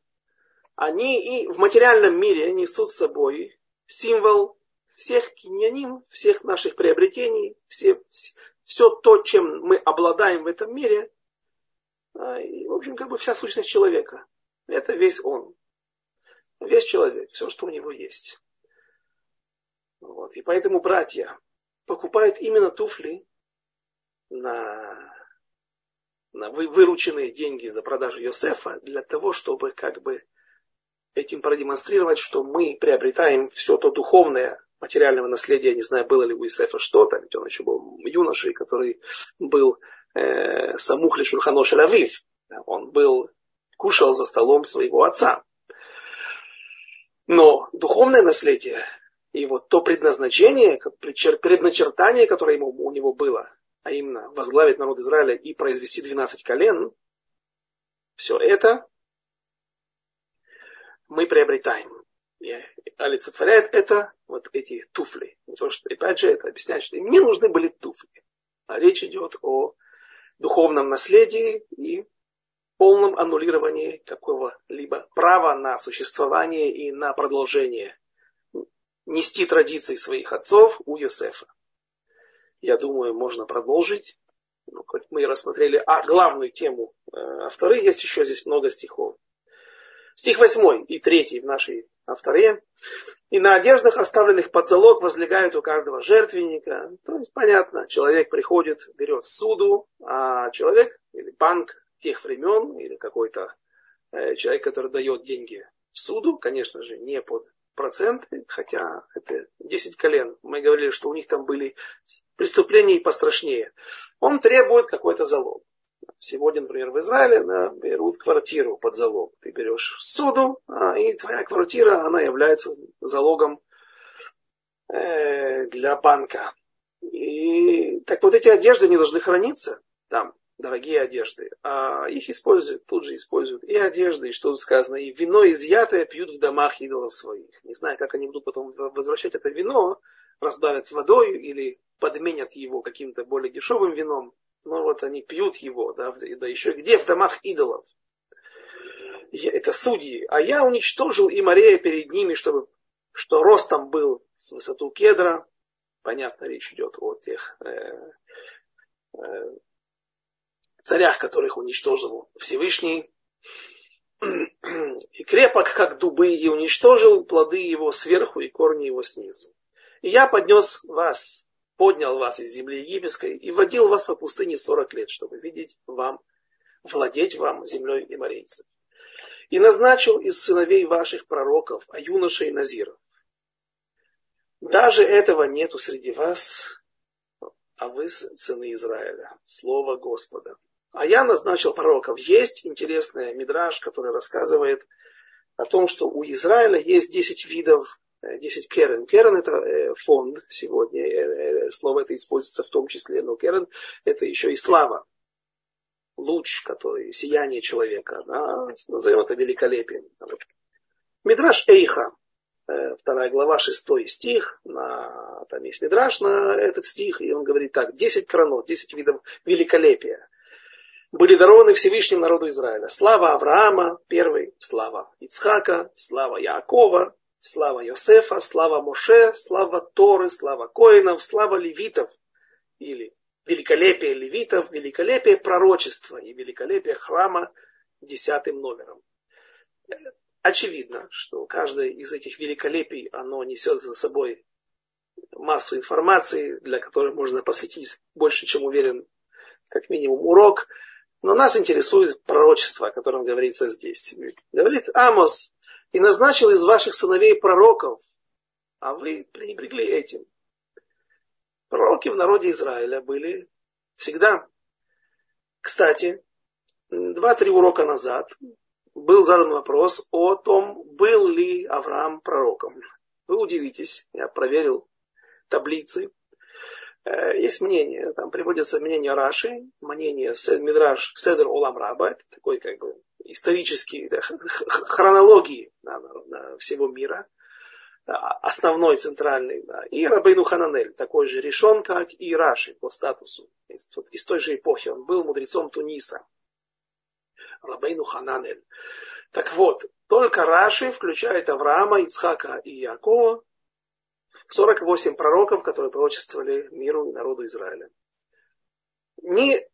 они и в материальном мире несут с собой символ всех киньяним, всех наших приобретений, все, все то, чем мы обладаем в этом мире, а, и, в общем, как бы вся сущность человека. Это весь он. Весь человек, все, что у него есть. Вот. И поэтому братья покупают именно туфли на, на вырученные деньги за продажу Йосефа для того, чтобы как бы этим продемонстрировать, что мы приобретаем все то духовное, материального наследия, не знаю, было ли у Исефа что-то, ведь он еще был юношей, который был э, самухли Шульхано Шалавив. Он был, кушал за столом своего отца. Но духовное наследие и вот то предназначение, предначертание, которое ему, у него было, а именно возглавить народ Израиля и произвести 12 колен, все это мы приобретаем. И олицетворяет это вот эти туфли. То, что, опять же, это объясняет, что им не нужны были туфли. А речь идет о духовном наследии и полном аннулировании какого-либо права на существование и на продолжение нести традиции своих отцов у Йосефа. Я думаю, можно продолжить. Ну, хоть мы рассмотрели а, главную тему э, авторы, есть еще здесь много стихов. Стих 8 и 3 в нашей авторе. И на одеждах, оставленных под залог, возлегают у каждого жертвенника. То есть, понятно, человек приходит, берет суду, а человек или банк тех времен, или какой-то э, человек, который дает деньги в суду, конечно же, не под проценты, хотя это 10 колен. Мы говорили, что у них там были преступления и пострашнее. Он требует какой-то залог. Сегодня, например, в Израиле да, берут квартиру под залог. Ты берешь суду, а, и твоя квартира, она является залогом э, для банка. И так вот эти одежды не должны храниться там, дорогие одежды, а их используют, тут же используют и одежды, и что тут сказано, и вино изъятое пьют в домах идолов своих. Не знаю, как они будут потом возвращать это вино, разбавят водой или подменят его каким-то более дешевым вином но вот они пьют его, да, да еще где? В домах идолов. Это судьи. А я уничтожил и Мария перед ними, чтобы, что ростом был с высоту кедра. Понятно, речь идет о тех э, э, царях, которых уничтожил Всевышний. И крепок, как дубы, и уничтожил плоды его сверху и корни его снизу. И я поднес вас поднял вас из земли египетской и водил вас по пустыне сорок лет, чтобы видеть вам, владеть вам землей и морейцев. И назначил из сыновей ваших пророков, а юношей Назиров. Даже этого нету среди вас, а вы сыны Израиля. Слово Господа. А я назначил пророков. Есть интересный мидраж, который рассказывает о том, что у Израиля есть 10 видов 10 керен. Керен это э, фонд сегодня, э, э, слово это используется в том числе, но керен это еще и слава. Луч, который, сияние человека, да, назовем это великолепием. Мидраш Эйха, вторая глава, шестой стих, на, там есть Мидраш на этот стих, и он говорит так, 10 кранот, 10 видов великолепия были дарованы Всевышним народу Израиля. Слава Авраама, первый, слава Ицхака, слава Яакова, слава Йосефа, слава Моше, слава Торы, слава Коинов, слава левитов, или великолепие левитов, великолепие пророчества и великолепие храма десятым номером. Очевидно, что каждое из этих великолепий, оно несет за собой массу информации, для которой можно посвятить больше, чем уверен, как минимум урок. Но нас интересует пророчество, о котором говорится здесь. Говорит Амос, и назначил из ваших сыновей пророков, а вы пренебрегли этим. Пророки в народе Израиля были всегда. Кстати, два-три урока назад был задан вопрос о том, был ли Авраам пророком. Вы удивитесь, я проверил таблицы. Э, есть мнение, там приводится мнение Раши, мнение Мидраш Седер Олам Раба, это такой как бы исторические да, хронологии да, всего мира, да, основной, центральный, да, и Рабейну Хананель, такой же решен, как и Раши по статусу, из, из той же эпохи, он был мудрецом Туниса, Рабейну Хананель. Так вот, только Раши включает Авраама, Ицхака и Якова, 48 пророков, которые пророчествовали миру и народу Израиля. Ни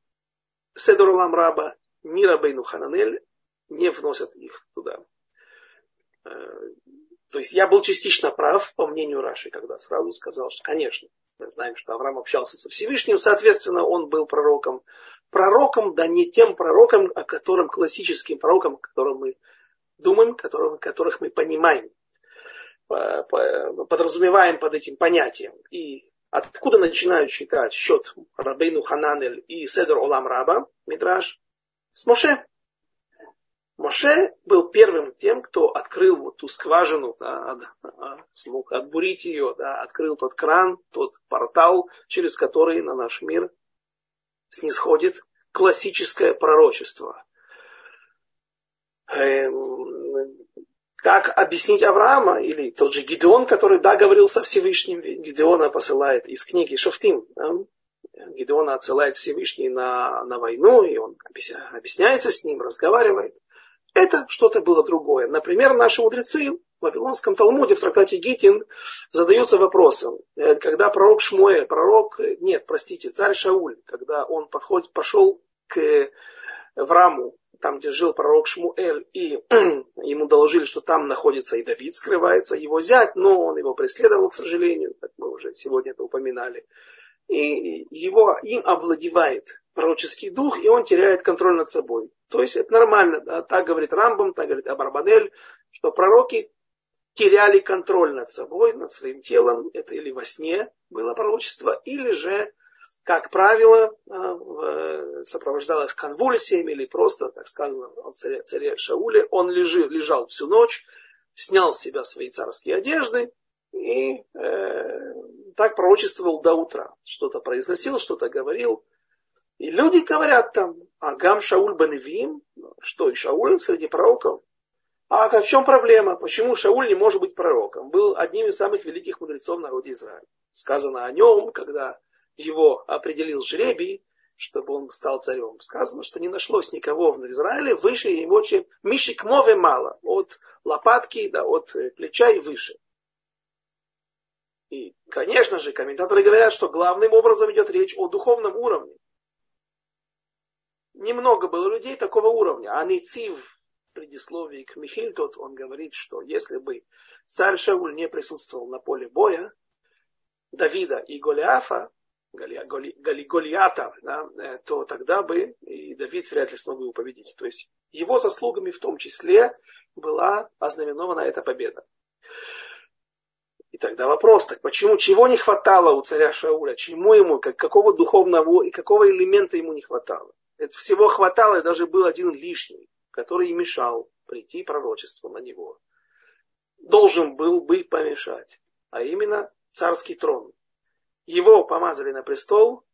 Седурлам Раба, ни Рабейну Хананель не вносят их туда. Э, то есть я был частично прав, по мнению Раши, когда сразу сказал, что, конечно, мы знаем, что Авраам общался со Всевышним, соответственно, он был пророком. Пророком, да не тем пророком, о котором, классическим пророком, о котором мы думаем, которого, которых мы понимаем, подразумеваем под этим понятием. И откуда начинают считать счет Рабейну Хананель и Седер Олам Раба, Мидраш? С Моше. Моше был первым тем, кто открыл вот ту скважину, да, смог отбурить ее, да, открыл тот кран, тот портал, через который на наш мир снисходит классическое пророчество. Как объяснить Авраама или тот же Гидеон, который да, говорил со Всевышним, Гидеона посылает из книги Шофтим. Да? Гидеона отсылает Всевышний на, на войну, и он объясняется с ним, разговаривает. Это что-то было другое. Например, наши мудрецы в Вавилонском Талмуде, в трактате Гитин, задаются вопросом, э, когда пророк Шмуэль, пророк, нет, простите, царь Шауль, когда он подходит, пошел к, в раму там, где жил пророк Шмуэль, и ему доложили, что там находится и Давид, скрывается, его зять, но он его преследовал, к сожалению, как мы уже сегодня это упоминали. И его, им овладевает пророческий дух, и он теряет контроль над собой. То есть это нормально, да? так говорит Рамбам, так говорит Абарбанель, что пророки теряли контроль над собой, над своим телом, это или во сне было пророчество, или же как правило, а, сопровождалось конвульсиями или просто, как сказано о царе, царе Шауле, он лежи, лежал всю ночь, снял с себя свои царские одежды и э, так пророчествовал до утра. Что-то произносил, что-то говорил. И люди говорят там, Агам Шауль Баневим, что и Шауль среди пророков. А в чем проблема? Почему Шауль не может быть пророком? Был одним из самых великих мудрецов народа Израиля. Сказано о нем, когда его определил жребий, чтобы он стал царем. Сказано, что не нашлось никого в Израиле выше его, чем Мишик Мове мало, от лопатки, да, от э, плеча и выше. И, конечно же, комментаторы говорят, что главным образом идет речь о духовном уровне. Немного было людей такого уровня. А Ницив в предисловии к Михильтот, он говорит, что если бы царь Шауль не присутствовал на поле боя, Давида и Голиафа, Голиата, да, э, то тогда бы и Давид вряд ли смог бы его победить. То есть его заслугами в том числе была ознаменована эта победа. И тогда вопрос, так почему, чего не хватало у царя Шауля, чему ему, как, какого духовного и какого элемента ему не хватало? Это всего хватало, и даже был один лишний, который и мешал прийти пророчеству на него. Должен был бы помешать, а именно царский трон его помазали на престол,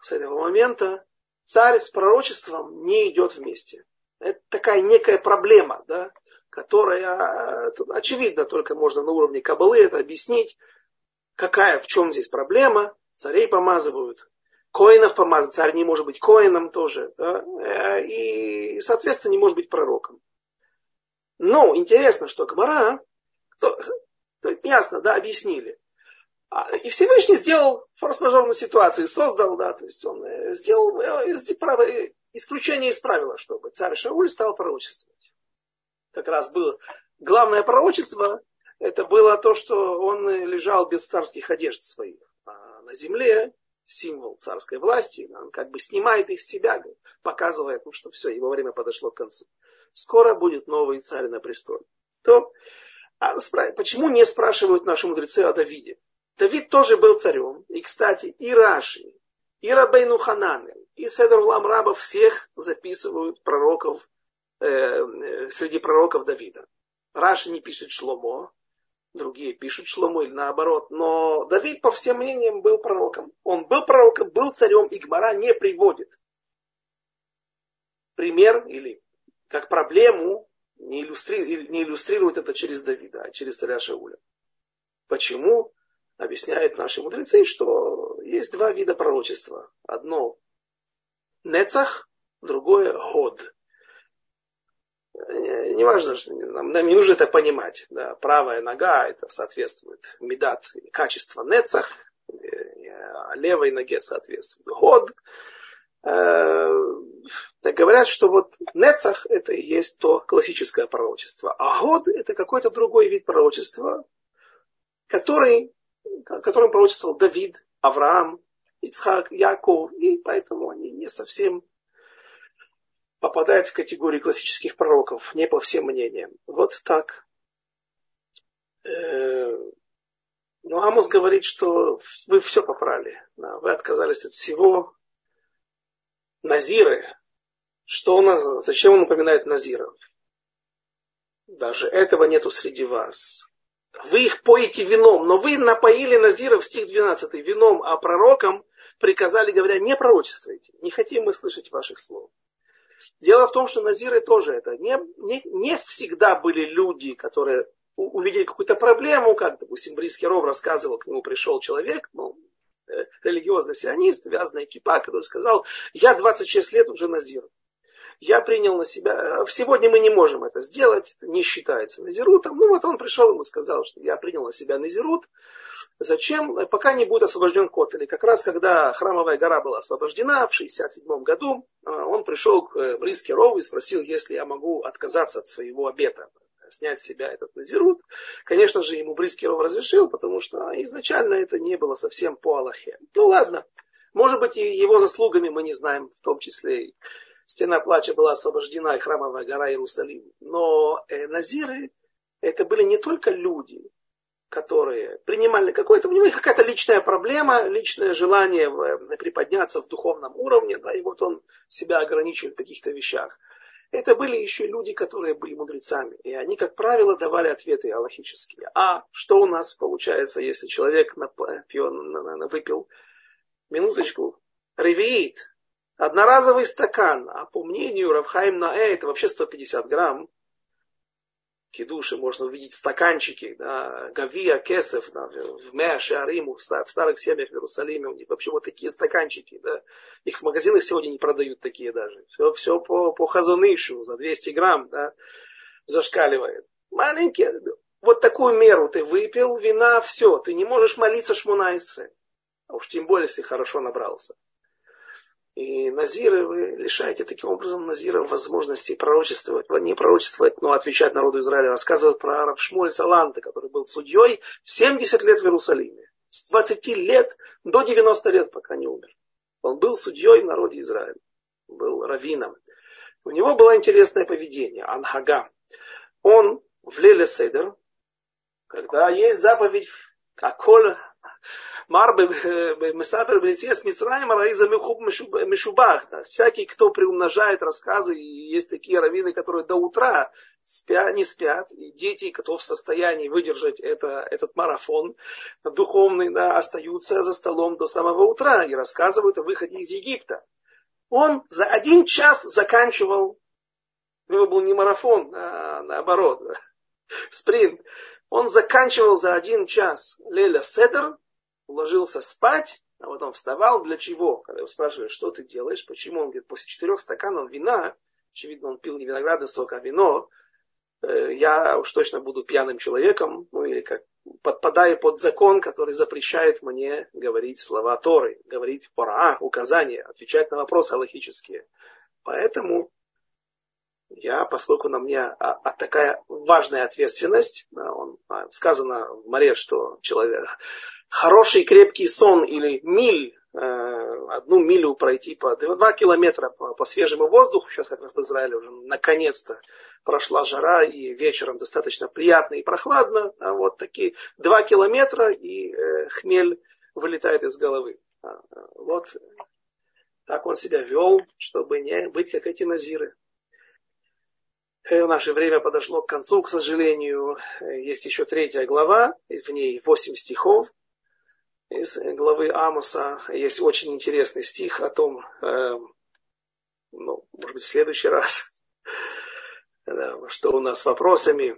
с этого момента царь с пророчеством не идет вместе. Это такая некая проблема, да, которая очевидно только можно на уровне кабалы это объяснить, какая, в чем здесь проблема. Царей помазывают, коинов помазывают, царь не может быть коином тоже, да, и, соответственно, не может быть пророком. Но интересно, что Гмара, то, то ясно, да, объяснили. А, и Всевышний сделал форс-мажорную ситуацию, создал, да, то есть он э, сделал э, исключение из правила, чтобы царь Шауль стал пророчествовать. Как раз было главное пророчество, это было то, что он лежал без царских одежд своих а на земле, символ царской власти, он как бы снимает их с себя, показывает, ну, что все, его время подошло к концу. Скоро будет новый царь на престоле. То, а почему не спрашивают наши мудрецы о Давиде? Давид тоже был царем. И, кстати, и Раши, и Рабейну Хананы, и Седр Улам Раба всех записывают пророков, э, э, среди пророков Давида. Раши не пишет Шломо, другие пишут Шломо или наоборот. Но Давид, по всем мнениям, был пророком. Он был пророком, был царем, и Гмара не приводит пример или как проблему, не иллюстрирует, не иллюстрирует это через Давида, а через царя Шауля. Почему? Объясняют наши мудрецы, что есть два вида пророчества. Одно нецах, другое год. Неважно, нам, нам не нужно это понимать. Да, правая нога это соответствует медат, качество нецах, а левой ноге соответствует год. Э, так говорят, что вот нецах это и есть то классическое пророчество, а год это какой-то другой вид пророчества, который которым пророчествовал Давид, Авраам, Ицхак, Яков, и поэтому они не совсем попадают в категорию классических пророков, не по всем мнениям. Вот так. Э, Но ну, Амос говорит, что вы все попрали. Вы отказались от всего. Назиры. Что нас, зачем он напоминает Назиров? Даже этого нету среди вас. Вы их поете вином, но вы напоили Назиров, стих 12, вином, а пророкам приказали, говоря, не пророчествуйте, не хотим мы слышать ваших слов. Дело в том, что Назиры тоже это. Не, не, не всегда были люди, которые увидели какую-то проблему, как, допустим, Брийский Ров рассказывал, к нему пришел человек, ну, э, религиозный сионист, вязаный кипа, который сказал, я 26 лет уже Назир. Я принял на себя, сегодня мы не можем это сделать, не считается назирутом. Ну вот он пришел, ему сказал, что я принял на себя назирут. Зачем? Пока не будет освобожден кот. Или как раз когда храмовая гора была освобождена в 67 году, он пришел к Бриске Рову и спросил, если я могу отказаться от своего обета снять с себя этот назирут. Конечно же, ему Брискиров разрешил, потому что изначально это не было совсем по Аллахе. Ну ладно, может быть, и его заслугами мы не знаем, в том числе и стена плача была освобождена, и храмовая гора Иерусалим. Но э, назиры это были не только люди, которые принимали какое-то, у них какая-то личная проблема, личное желание э, приподняться в духовном уровне, да, и вот он себя ограничивает в каких-то вещах это были еще люди, которые были мудрецами. И они, как правило, давали ответы аллахические. А что у нас получается, если человек напил, выпил, минуточку, ревеит, одноразовый стакан, а по мнению Равхайм Наэ, это вообще 150 грамм, кидуши можно увидеть стаканчики, да, Гавия, Кесов, да, в Меаше, Ариму, в старых семьях в Иерусалиме, у них вообще вот такие стаканчики, да, их в магазинах сегодня не продают такие даже. Все, все по, по хазунышу, за 200 грамм, да, зашкаливает. Маленькие, вот такую меру ты выпил, вина, все, ты не можешь молиться Шмунайсре. А уж тем более, если хорошо набрался. И Назиры вы лишаете таким образом Назира возможности пророчествовать, не пророчествовать, но отвечать народу Израиля. Рассказывают про Равшмоль Саланта, который был судьей 70 лет в Иерусалиме. С 20 лет до 90 лет, пока не умер. Он был судьей в народе Израиля. Был раввином. У него было интересное поведение. Анхага. Он в Леле Седер, когда есть заповедь Аколь Мар Месапер Бенесиас Мицраем Раиза Мишубах. Всякий, кто приумножает рассказы, и есть такие раввины, которые до утра спят, не спят, и дети, кто в состоянии выдержать это, этот марафон духовный, да, остаются за столом до самого утра и рассказывают о выходе из Египта. Он за один час заканчивал, у него был не марафон, а наоборот, спринт. Он заканчивал за один час Леля Седер, ложился спать, а потом вставал. Для чего? Когда его спрашивают, что ты делаешь, почему? Он говорит, после четырех стаканов вина, очевидно, он пил не виноградный сок, а вино, э, я уж точно буду пьяным человеком, ну или как подпадаю под закон, который запрещает мне говорить слова Торы, говорить пора, указания, отвечать на вопросы аллахические. Поэтому я, поскольку на мне а, а такая важная ответственность, он, а, сказано в море, что человек, хороший крепкий сон или миль, э, одну милю пройти по два километра по, по свежему воздуху, сейчас как раз в Израиле уже наконец-то прошла жара и вечером достаточно приятно и прохладно, а вот такие два километра и э, хмель вылетает из головы. А, вот так он себя вел, чтобы не быть как эти назиры. Э, наше время подошло к концу, к сожалению. Есть еще третья глава, в ней восемь стихов из главы Амоса есть очень интересный стих о том, э, ну, может быть, в следующий раз, что у нас с вопросами.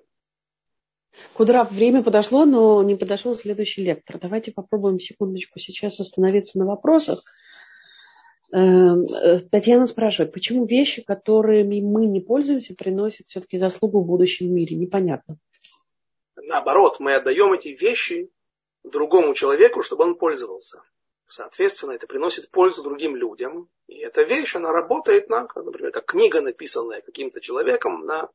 Куда время подошло, но не подошел следующий лектор. Давайте попробуем секундочку сейчас остановиться на вопросах. Эм, э, Татьяна спрашивает, почему вещи, которыми мы не пользуемся, приносят все-таки заслугу в будущем мире? Непонятно. Наоборот, мы отдаем эти вещи другому человеку, чтобы он пользовался. Соответственно, это приносит пользу другим людям. И эта вещь, она работает на, например, как книга, написанная каким-то человеком, на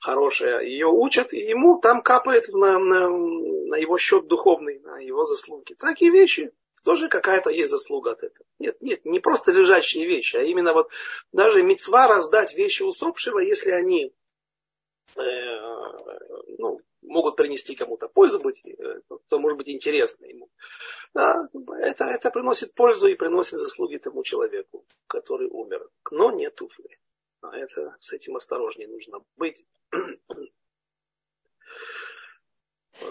хорошая. Ее учат, и ему там капает на, на, на его счет духовный, на его заслуги. Такие вещи тоже какая-то есть заслуга от этого. Нет, нет, не просто лежащие вещи, а именно вот даже мецва раздать вещи усопшего, если они э, ну, могут принести кому-то пользу, быть, э, то может быть интересно ему. Да, это, это приносит пользу и приносит заслуги тому человеку, который умер. Но не туфли. А это, с этим осторожнее нужно быть.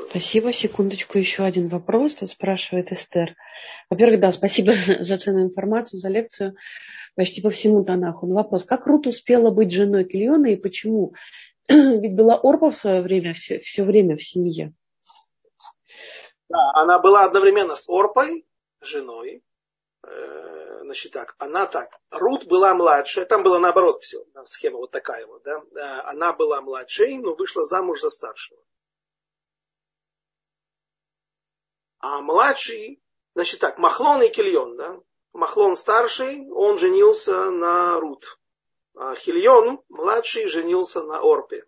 Спасибо. Секундочку, еще один вопрос. Тут спрашивает Эстер. Во-первых, да, спасибо за ценную информацию, за лекцию почти по всему Танаху. Но вопрос, как Рут успела быть женой Кильона и почему Ведь была Орпа в свое время, все, все время в семье. Да, она была одновременно с Орпой, женой, э, значит так, она так, Рут была младшая, там было наоборот все, схема вот такая вот, да, она была младшей, но вышла замуж за старшего. А младший, значит так, Махлон и Кильон, да, Махлон старший, он женился на Рут. А Хильон, младший, женился на Орпе.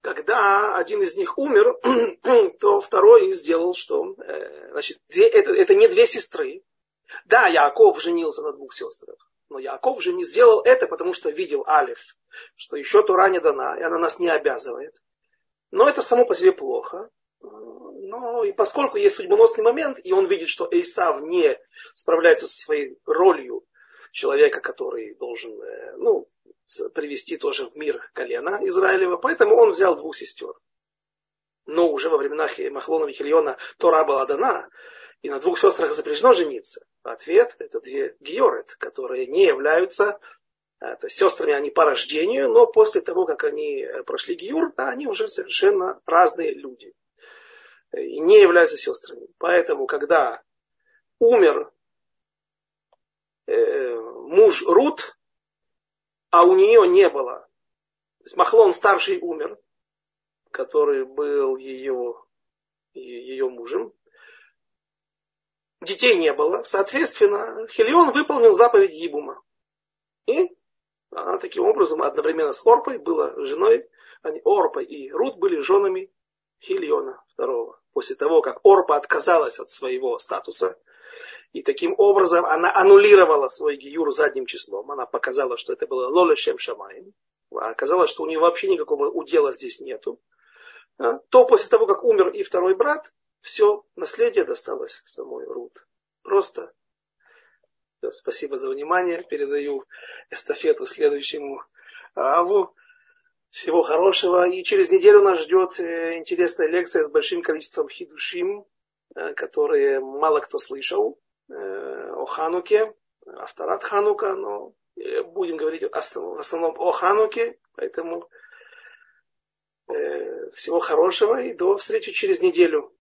Когда один из них умер, то второй сделал, что э, значит, это, это не две сестры. Да, Яков женился на двух сестрах. Но Яков же не сделал это, потому что видел Алиф, что еще Тура не дана, и она нас не обязывает. Но это само по себе плохо. Но и поскольку есть судьбоносный момент, и он видит, что Эйсав не справляется со своей ролью человека, который должен э, ну, привести тоже в мир колена Израилева, поэтому он взял двух сестер. Но уже во временах Махлона и Хильона Тора была дана, и на двух сестрах запрещено жениться. Ответ – это две георет, которые не являются это, сестрами, они по рождению, но после того, как они э, прошли гиюр, да, они уже совершенно разные люди и не являются сестрами. Поэтому, когда умер э, муж Рут, а у нее не было, то есть Махлон старший умер, который был ее, ее мужем, детей не было, соответственно, Хелион выполнил заповедь Ебума. И она таким образом одновременно с Орпой была женой, они, Орпа и Рут были женами Хильона второго. После того, как Орпа отказалась от своего статуса, и таким образом она аннулировала свой гиюр задним числом. Она показала, что это было лолешем шамаем. А оказалось, что у нее вообще никакого удела здесь нету. А, то после того, как умер и второй брат, все наследие досталось самой Рут. Просто спасибо за внимание. Передаю эстафету следующему Аву. Всего хорошего. И через неделю нас ждет э, интересная лекция с большим количеством хидушим, которые мало кто слышал, э, о Хануке, авторат Ханука, но будем говорить в основном о Хануке, поэтому всего хорошего и до встречи через неделю.